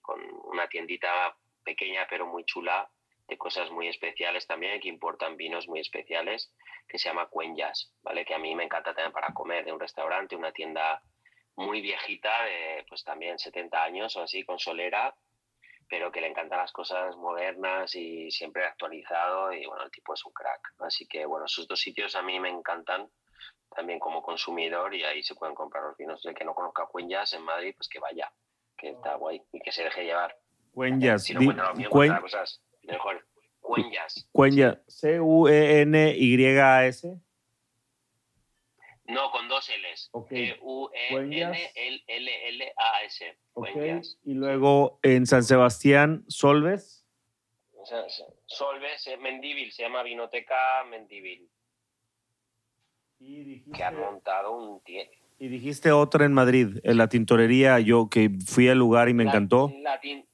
con una tiendita pequeña pero muy chula, de cosas muy especiales también, que importan vinos muy especiales, que se llama Cuenyas, ¿vale? Que a mí me encanta también para comer, de un restaurante, una tienda muy viejita, de pues también 70 años o así, con solera, pero que le encantan las cosas modernas y siempre actualizado, y bueno, el tipo es un crack. Así que bueno, esos dos sitios a mí me encantan también como consumidor y ahí se pueden comprar los vinos. El que no conozca Cuenyas en Madrid, pues que vaya, que está guay y que se deje llevar. Cuenyas. Si no mío, Cuen... cosas mejor. Cuenyas. Cuenyas. C-U-E-N-Y-A-S. No, con dos L's. Ok. E E-U-E-N-L-L-A-S. Ok. Cuencas. Y luego en San Sebastián, Solves. Solves, eh, Mendívil, se llama Vinoteca Mendívil, Y dijiste, que ha montado un y dijiste otra en Madrid, en la tintorería, yo que fui al lugar y me La- encantó. la tin-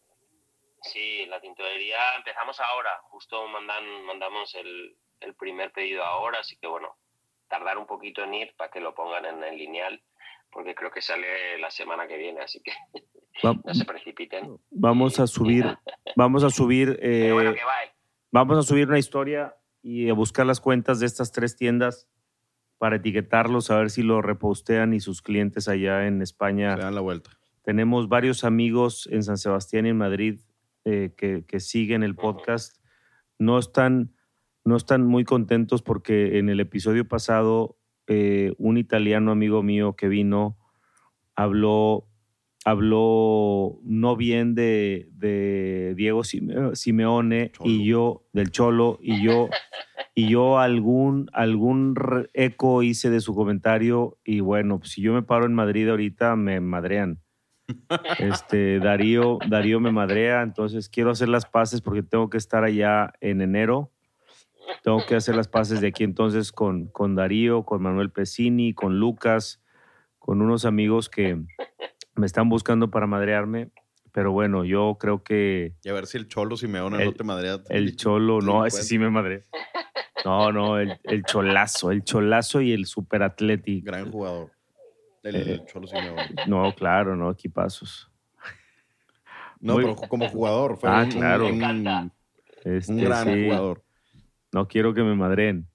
Sí, la tintorería empezamos ahora, justo mandan, mandamos el, el primer pedido ahora, así que bueno, tardar un poquito en ir para que lo pongan en el lineal, porque creo que sale la semana que viene, así que Va- no se precipiten. vamos a subir, vamos a subir, eh, bueno, vamos a subir una historia y a buscar las cuentas de estas tres tiendas para etiquetarlos, a ver si lo repostean y sus clientes allá en España. Se dan la vuelta. Tenemos varios amigos en San Sebastián y en Madrid eh, que, que siguen el podcast. No están, no están muy contentos porque en el episodio pasado eh, un italiano amigo mío que vino habló, habló no bien de, de Diego Sime- Simeone Cholo. y yo, del Cholo, y yo, y yo algún, algún eco hice de su comentario y bueno, pues, si yo me paro en Madrid ahorita me madrean. Este, Darío, Darío me madrea, entonces quiero hacer las paces porque tengo que estar allá en enero. Tengo que hacer las paces de aquí entonces con, con Darío, con Manuel Pesini, con Lucas, con unos amigos que me están buscando para madrearme. Pero bueno, yo creo que Y a ver si el cholo Simeone no El- te madrea. el cholo, no, ese sí me madre. No, no, el, el cholazo, el cholazo y el superatleti. Gran jugador. El Eh, cholo Simeone. No, claro, no, equipazos. No, muy- pero como jugador. Fue Ah, un, claro. un-. Este, un gran sí, jugador. No quiero que me madreen.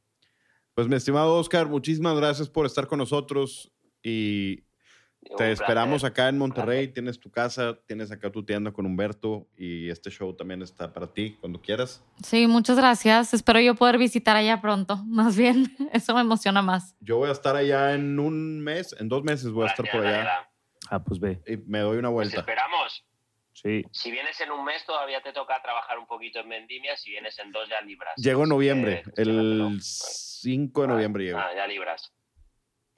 Pues mi estimado Oscar, muchísimas gracias por estar con nosotros y te esperamos placer. acá en Monterrey. Tienes tu casa, tienes acá tu tienda con Humberto y este show también está para ti cuando quieras. Sí, muchas gracias. Espero yo poder visitar allá pronto. Más bien, eso me emociona más. Yo voy a estar allá en un mes, en dos meses voy a estar por allá. Ah, pues ve. y me doy una Pues vuelta. esperamos. Sí. Si vienes en un mes, todavía te toca trabajar un poquito en vendimia. Si vienes en dos, ya libras. Llego en noviembre, llévatelo. el 5 de noviembre llego. Ah, ya libras.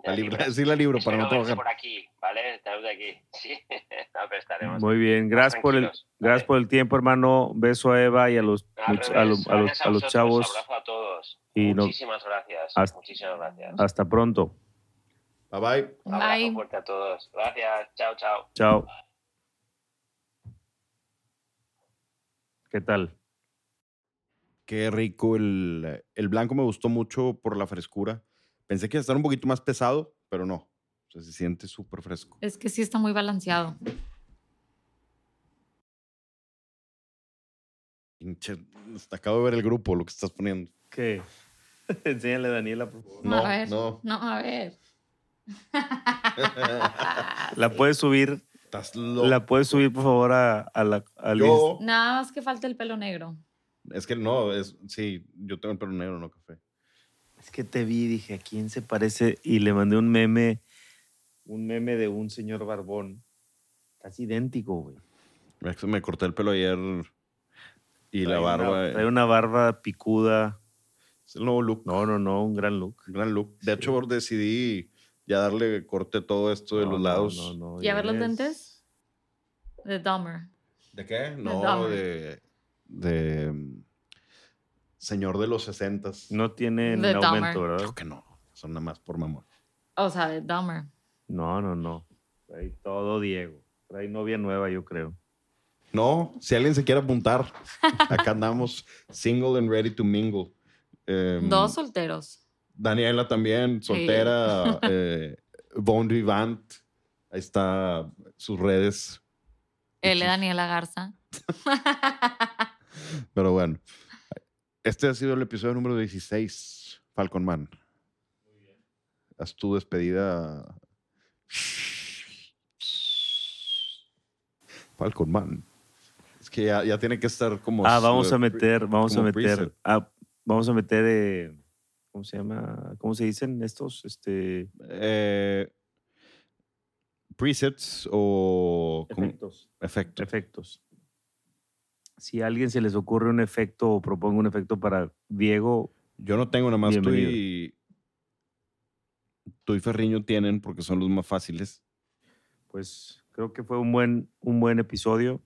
La libra- libras. sí la libro para no trabajar. por aquí, ¿vale? Estamos de aquí. Sí, no, pero estaremos. Muy bien. Gracias por el, tranquilos, gracias ¿vale? por el tiempo, hermano. Beso a Eva y a los, much- a los, a los- a los chavos. Abrazo a todos. Y no- Muchísimas gracias. Hasta- Muchísimas gracias. Hasta pronto. Bye bye. Abrazo Bye. fuerte a todos. Gracias. Chao, chao. Chao. ¿Qué tal? Qué rico el, el blanco me gustó mucho por la frescura. Pensé que iba a estar un poquito más pesado, pero no. O sea, se siente súper fresco. Es que sí está muy balanceado. Pinche, hasta acabo de ver el grupo, lo que estás poniendo. ¿Qué? Enséñale a Daniela, por favor. No, a ver. no. No, a ver. La puedes subir, Estás loco. la puedes subir, por favor, a, a la al Yo, Nada más que falta el pelo negro. es que no, es, sí, yo tengo el pelo negro, no café. Es que te vi y dije, ¿a quién se parece? Y le mandé un meme, un meme de un señor barbón. Casi idéntico, güey. Me corté el pelo ayer y la Trae barba. Una, eh, trae una barba picuda. Es el nuevo look. No, no, no, un gran look. Gran look. De Sí. hecho, decidí ya darle corte todo esto de No, los no, lados. no, no, ¿Y a ver los es- dentes? De Dahmer. ¿De qué? No, de, de señor de los sesentas. No tienen De aumento, Dahmer. ¿verdad? Creo que no. Son nada más por mamón. O sea, de Dahmer. No, no, no. Trae todo Diego. Trae novia nueva, yo creo. No, si alguien se quiere apuntar, acá andamos single and ready to mingle. Em, Dos solteros. Daniela también, soltera. eh, Bon Vivant. Ahí está sus redes. Él, Daniela Garza. Pero bueno, este ha sido el episodio número 16, Falcon Man. Haz tu despedida. Falcon Man. Es que ya, ya tiene que estar como. Ah, vamos a meter, vamos a meter, ah, vamos a meter, eh, ¿cómo se llama? ¿Cómo se dicen estos? Este, eh, presets o efectos. efectos. Efectos. Si a alguien se les ocurre un efecto o propongo un efecto para Diego, Yo no tengo nada más tú y tú y Ferriño tienen porque son los más fáciles. Pues creo que fue un buen, un buen episodio.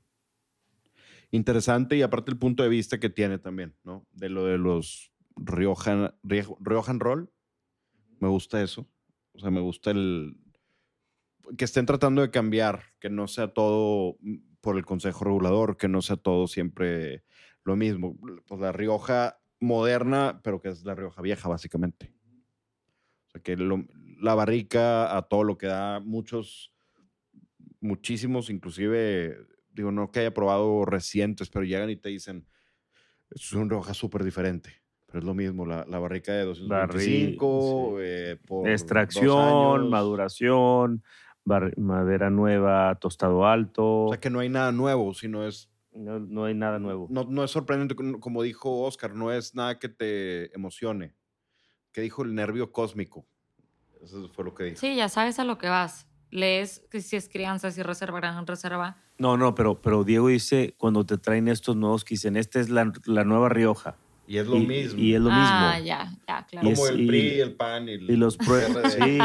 Interesante y aparte el punto de vista que tiene también, ¿no? De lo de los Rioja, Rioja Roll. Me gusta eso. O sea, me gusta el que estén tratando de cambiar, que no sea todo por el Consejo Regulador, que no sea todo siempre lo mismo. Pues la Rioja moderna, pero que es la Rioja vieja, básicamente. O sea, que la barrica a todo lo que da, muchos, muchísimos, inclusive digo, no que haya probado recientes, pero llegan y te dicen, es un roja súper diferente. Pero es lo mismo, la, la barrica de 225, eh, por Extracción, maduración, madera nueva, tostado alto. O sea que no hay nada nuevo, sino es... No, no hay nada nuevo. No, no, es sorprendente, como dijo Oscar, no es nada que te emocione. ¿Qué dijo el nervio cósmico? Eso fue lo que dijo. Sí, ya sabes a lo que vas lees que si es crianza, si reserva, gran reserva. No, no, pero, pero Diego dice cuando te traen estos nuevos que dicen, esta es la, la nueva Rioja. Y es lo mismo. Y es lo ah, mismo. ya, ya, claro. Como el PRI, el PAN y, y los pruebas. sí,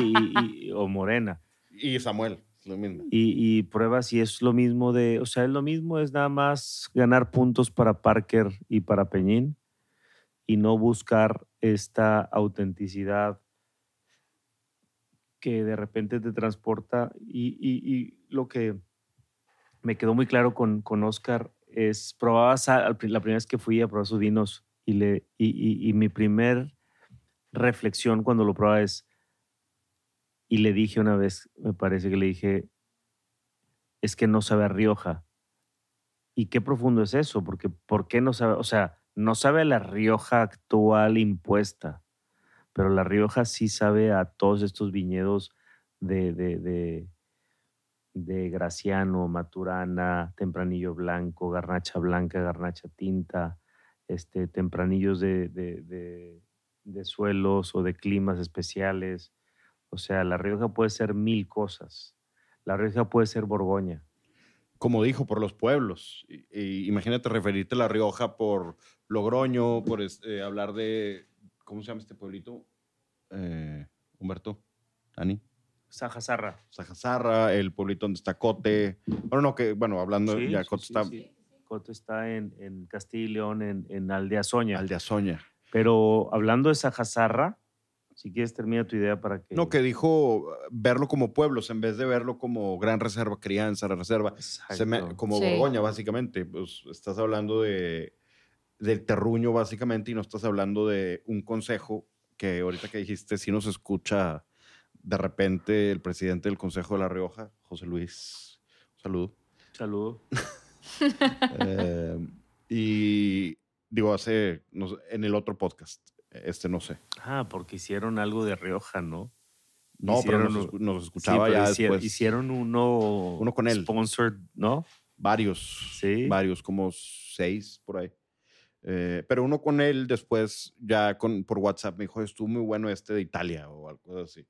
y, o Morena. Y Samuel, lo mismo. Y, y pruebas y es lo mismo de, o sea, es lo mismo, es nada más ganar puntos para Parker y para Peñín y no buscar esta autenticidad que de repente te transporta y, lo que me quedó muy claro con, con Oscar es, probaba la primera vez que fui a probar sus vinos y, le, y, mi primer reflexión cuando lo probaba es, y le dije una vez, me parece que le dije, es que no sabe a Rioja. ¿Y qué profundo es eso? Porque, ¿por qué no sabe? O sea, no sabe a la Rioja actual impuesta pero La Rioja sí sabe a todos estos viñedos de, de, de, Graciano, Maturana, Tempranillo Blanco, Garnacha Blanca, Garnacha Tinta, este, tempranillos de, de, suelos o de climas especiales. O sea, La Rioja puede ser mil cosas. La Rioja puede ser Borgoña. Como dijo, por los pueblos. imagínate referirte a La Rioja por Logroño, por este, hablar de ¿Cómo se llama este pueblito? Eh, Humberto, Dani. Sajazarra. Sajazarra, el pueblito donde está Cote. Bueno, no, que, bueno, hablando ya, Cote está. Cote está en, en Castilla y León, en, en Aldeazoña. Aldeazoña. Pero hablando de Sajazarra, si quieres termina tu idea para que... No, que dijo verlo como pueblos en vez de verlo como gran reserva, crianza, reserva, como Borgoña básicamente. Pues estás hablando de del terruño básicamente y no estás hablando de un consejo que ahorita que dijiste, si nos escucha de repente el presidente del Consejo de La Rioja, José Luis. Saludo. Saludo. Eh, y digo, hace, en el otro podcast, este no sé. Ah, porque hicieron algo de Rioja, ¿no? No, pero nos, escuchaba ya hicieron, Hicieron uno, uno con él. Sponsored, ¿no? Varios. Sí. Varios, como seis por ahí. Eh, pero uno con él después, ya con, por WhatsApp, me dijo, estuvo muy bueno este de Italia o algo así.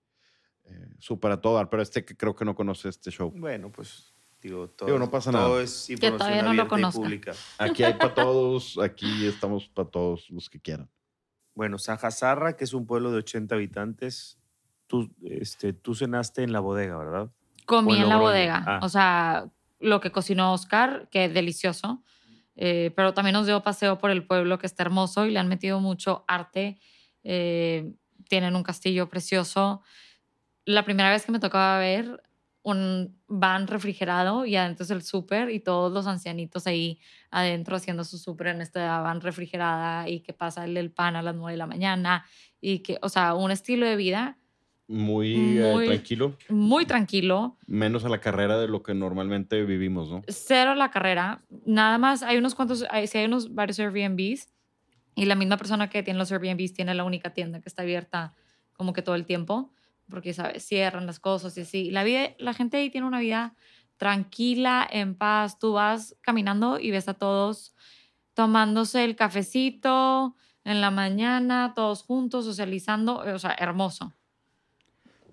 Eh, súper a todo dar, pero este que creo que no conoce este show. Bueno, pues digo, todo, no pasa nada. es información no abierta y pública. Aquí hay para todos, aquí estamos para todos los que quieran. Bueno, Sajazarra, que es un pueblo de 80 habitantes, tú, este, tú cenaste en la bodega, ¿verdad? Comí en la bodega. Ah. O sea, lo que cocinó Oscar, que delicioso. Eh, pero también nos dio paseo por el pueblo que está hermoso y le han metido mucho arte. Eh, tienen un castillo precioso. La primera vez que me tocaba ver un van refrigerado y adentro es el súper y todos los ancianitos ahí adentro haciendo su súper en esta van refrigerada y que pasa el, pan a las 9 de la mañana y que, o sea, un estilo de vida eh, muy, tranquilo. Muy tranquilo. Menos a la carrera de lo que normalmente vivimos, ¿no? Cero a la carrera. Nada más hay unos cuantos, hay, hay unos varios Airbnbs y la misma persona que tiene los Airbnbs tiene la única tienda que está abierta como que todo el tiempo, porque, ¿sabes? Cierran las cosas y así. La, vida, la gente ahí tiene una vida tranquila, en paz. Tú vas caminando y ves a todos tomándose el cafecito en la mañana, todos juntos, socializando, o sea, hermoso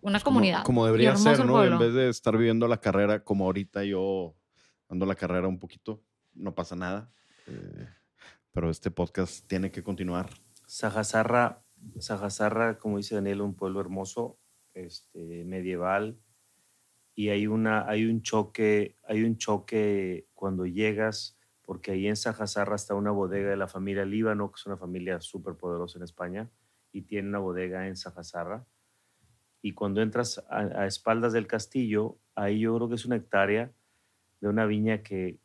una comunidad. Como, debería ser, ¿no? En vez de estar viviendo la carrera como ahorita yo ando la carrera un poquito, no pasa nada. Eh, pero este podcast tiene que continuar. Sajazarra, Sajazarra, como dice Daniel, un pueblo hermoso. Este, medieval y hay, una, hay, un choque, hay un choque cuando llegas, porque ahí en Sajazarra está una bodega de la familia Líbano, que es una familia súper poderosa en España, y tiene una bodega en Sajazarra. Y cuando entras a, espaldas del castillo, ahí yo creo que es una hectárea de una viña que,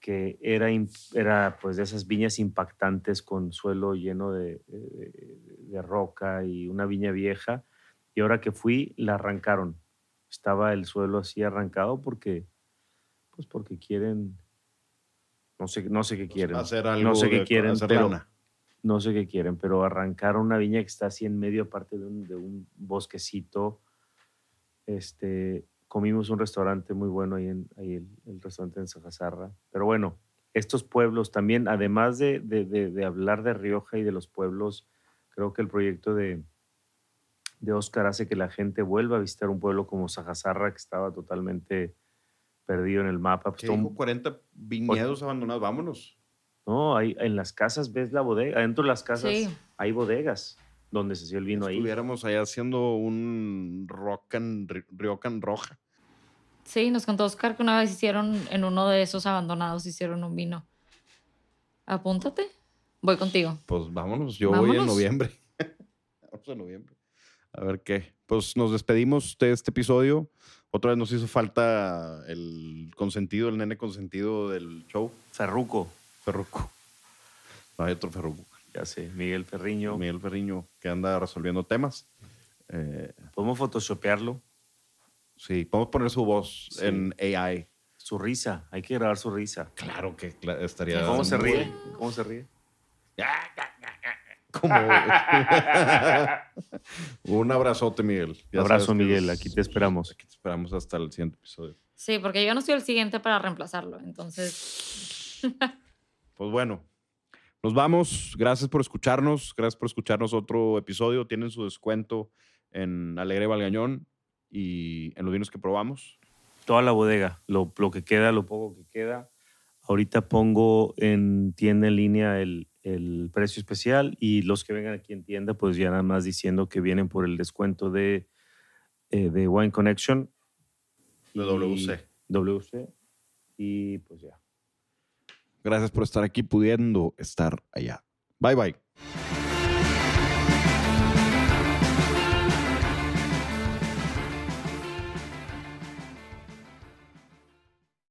que era, era pues de esas viñas impactantes con suelo lleno de- de roca y una viña vieja. Y ahora que fui, la arrancaron. Estaba el suelo así arrancado porque, pues porque quieren, no sé, no sé qué quieren, Hacer algo. no sé qué de- quieren, hacer pero lana. no sé qué quieren, pero arrancaron una viña que está así en medio, aparte de un, de un bosquecito. Este, comimos un restaurante muy bueno ahí, en, ahí el, el restaurante en Sajazarra. Pero bueno, estos pueblos también, además de, de, de- de hablar de Rioja y de los pueblos, creo que el proyecto de, de Oscar hace que la gente vuelva a visitar un pueblo como Sajazarra, que estaba totalmente perdido en el mapa. Pues ¿Qué todo un- dijo? 40 viñedos abandonados. Vámonos. no, hay, en las casas ves la bodega, adentro de las casas Sí. hay bodegas donde se hacía el vino ahí. Estuviéramos allá haciendo un ri- riocan roja. Sí, nos contó Oscar que una vez hicieron, en uno de esos abandonados, hicieron un vino. Apúntate. Voy contigo. Pues vámonos. Yo voy en noviembre. Vamos en noviembre. A ver qué. Pues nos despedimos de este episodio. Otra vez nos hizo falta el consentido, el nene consentido del show. Ferruco, Ferruco. No hay otro Ferruco. ya sé, Miguel Ferriño. Miguel Ferriño, que anda resolviendo temas. Eh, Podemos photoshopearlo. sí, podemos poner su voz Sí. en AI. Su risa, hay que grabar su risa. Claro que cla- estaría. ¿Cómo se ríe? ¿Cómo se ríe? Como- Un abrazote, Miguel. Ya Abrazo, Miguel. es- Aquí te esperamos. Aquí te esperamos hasta el siguiente episodio. Sí, porque yo no soy el siguiente para reemplazarlo. Entonces, Pues bueno, nos vamos. Gracias por escucharnos. Gracias por escucharnos otro episodio. Tienen su descuento en Alegre Valgañón y en los vinos que probamos. Toda la bodega, lo, lo que queda, lo poco que queda. Ahorita pongo en tienda en línea el, el precio especial y los que vengan aquí en tienda, pues ya nada más diciendo que vienen por el descuento de, eh, de Wine Connection. De WC. WC. Y pues ya. Gracias por estar aquí pudiendo estar allá. Bye bye.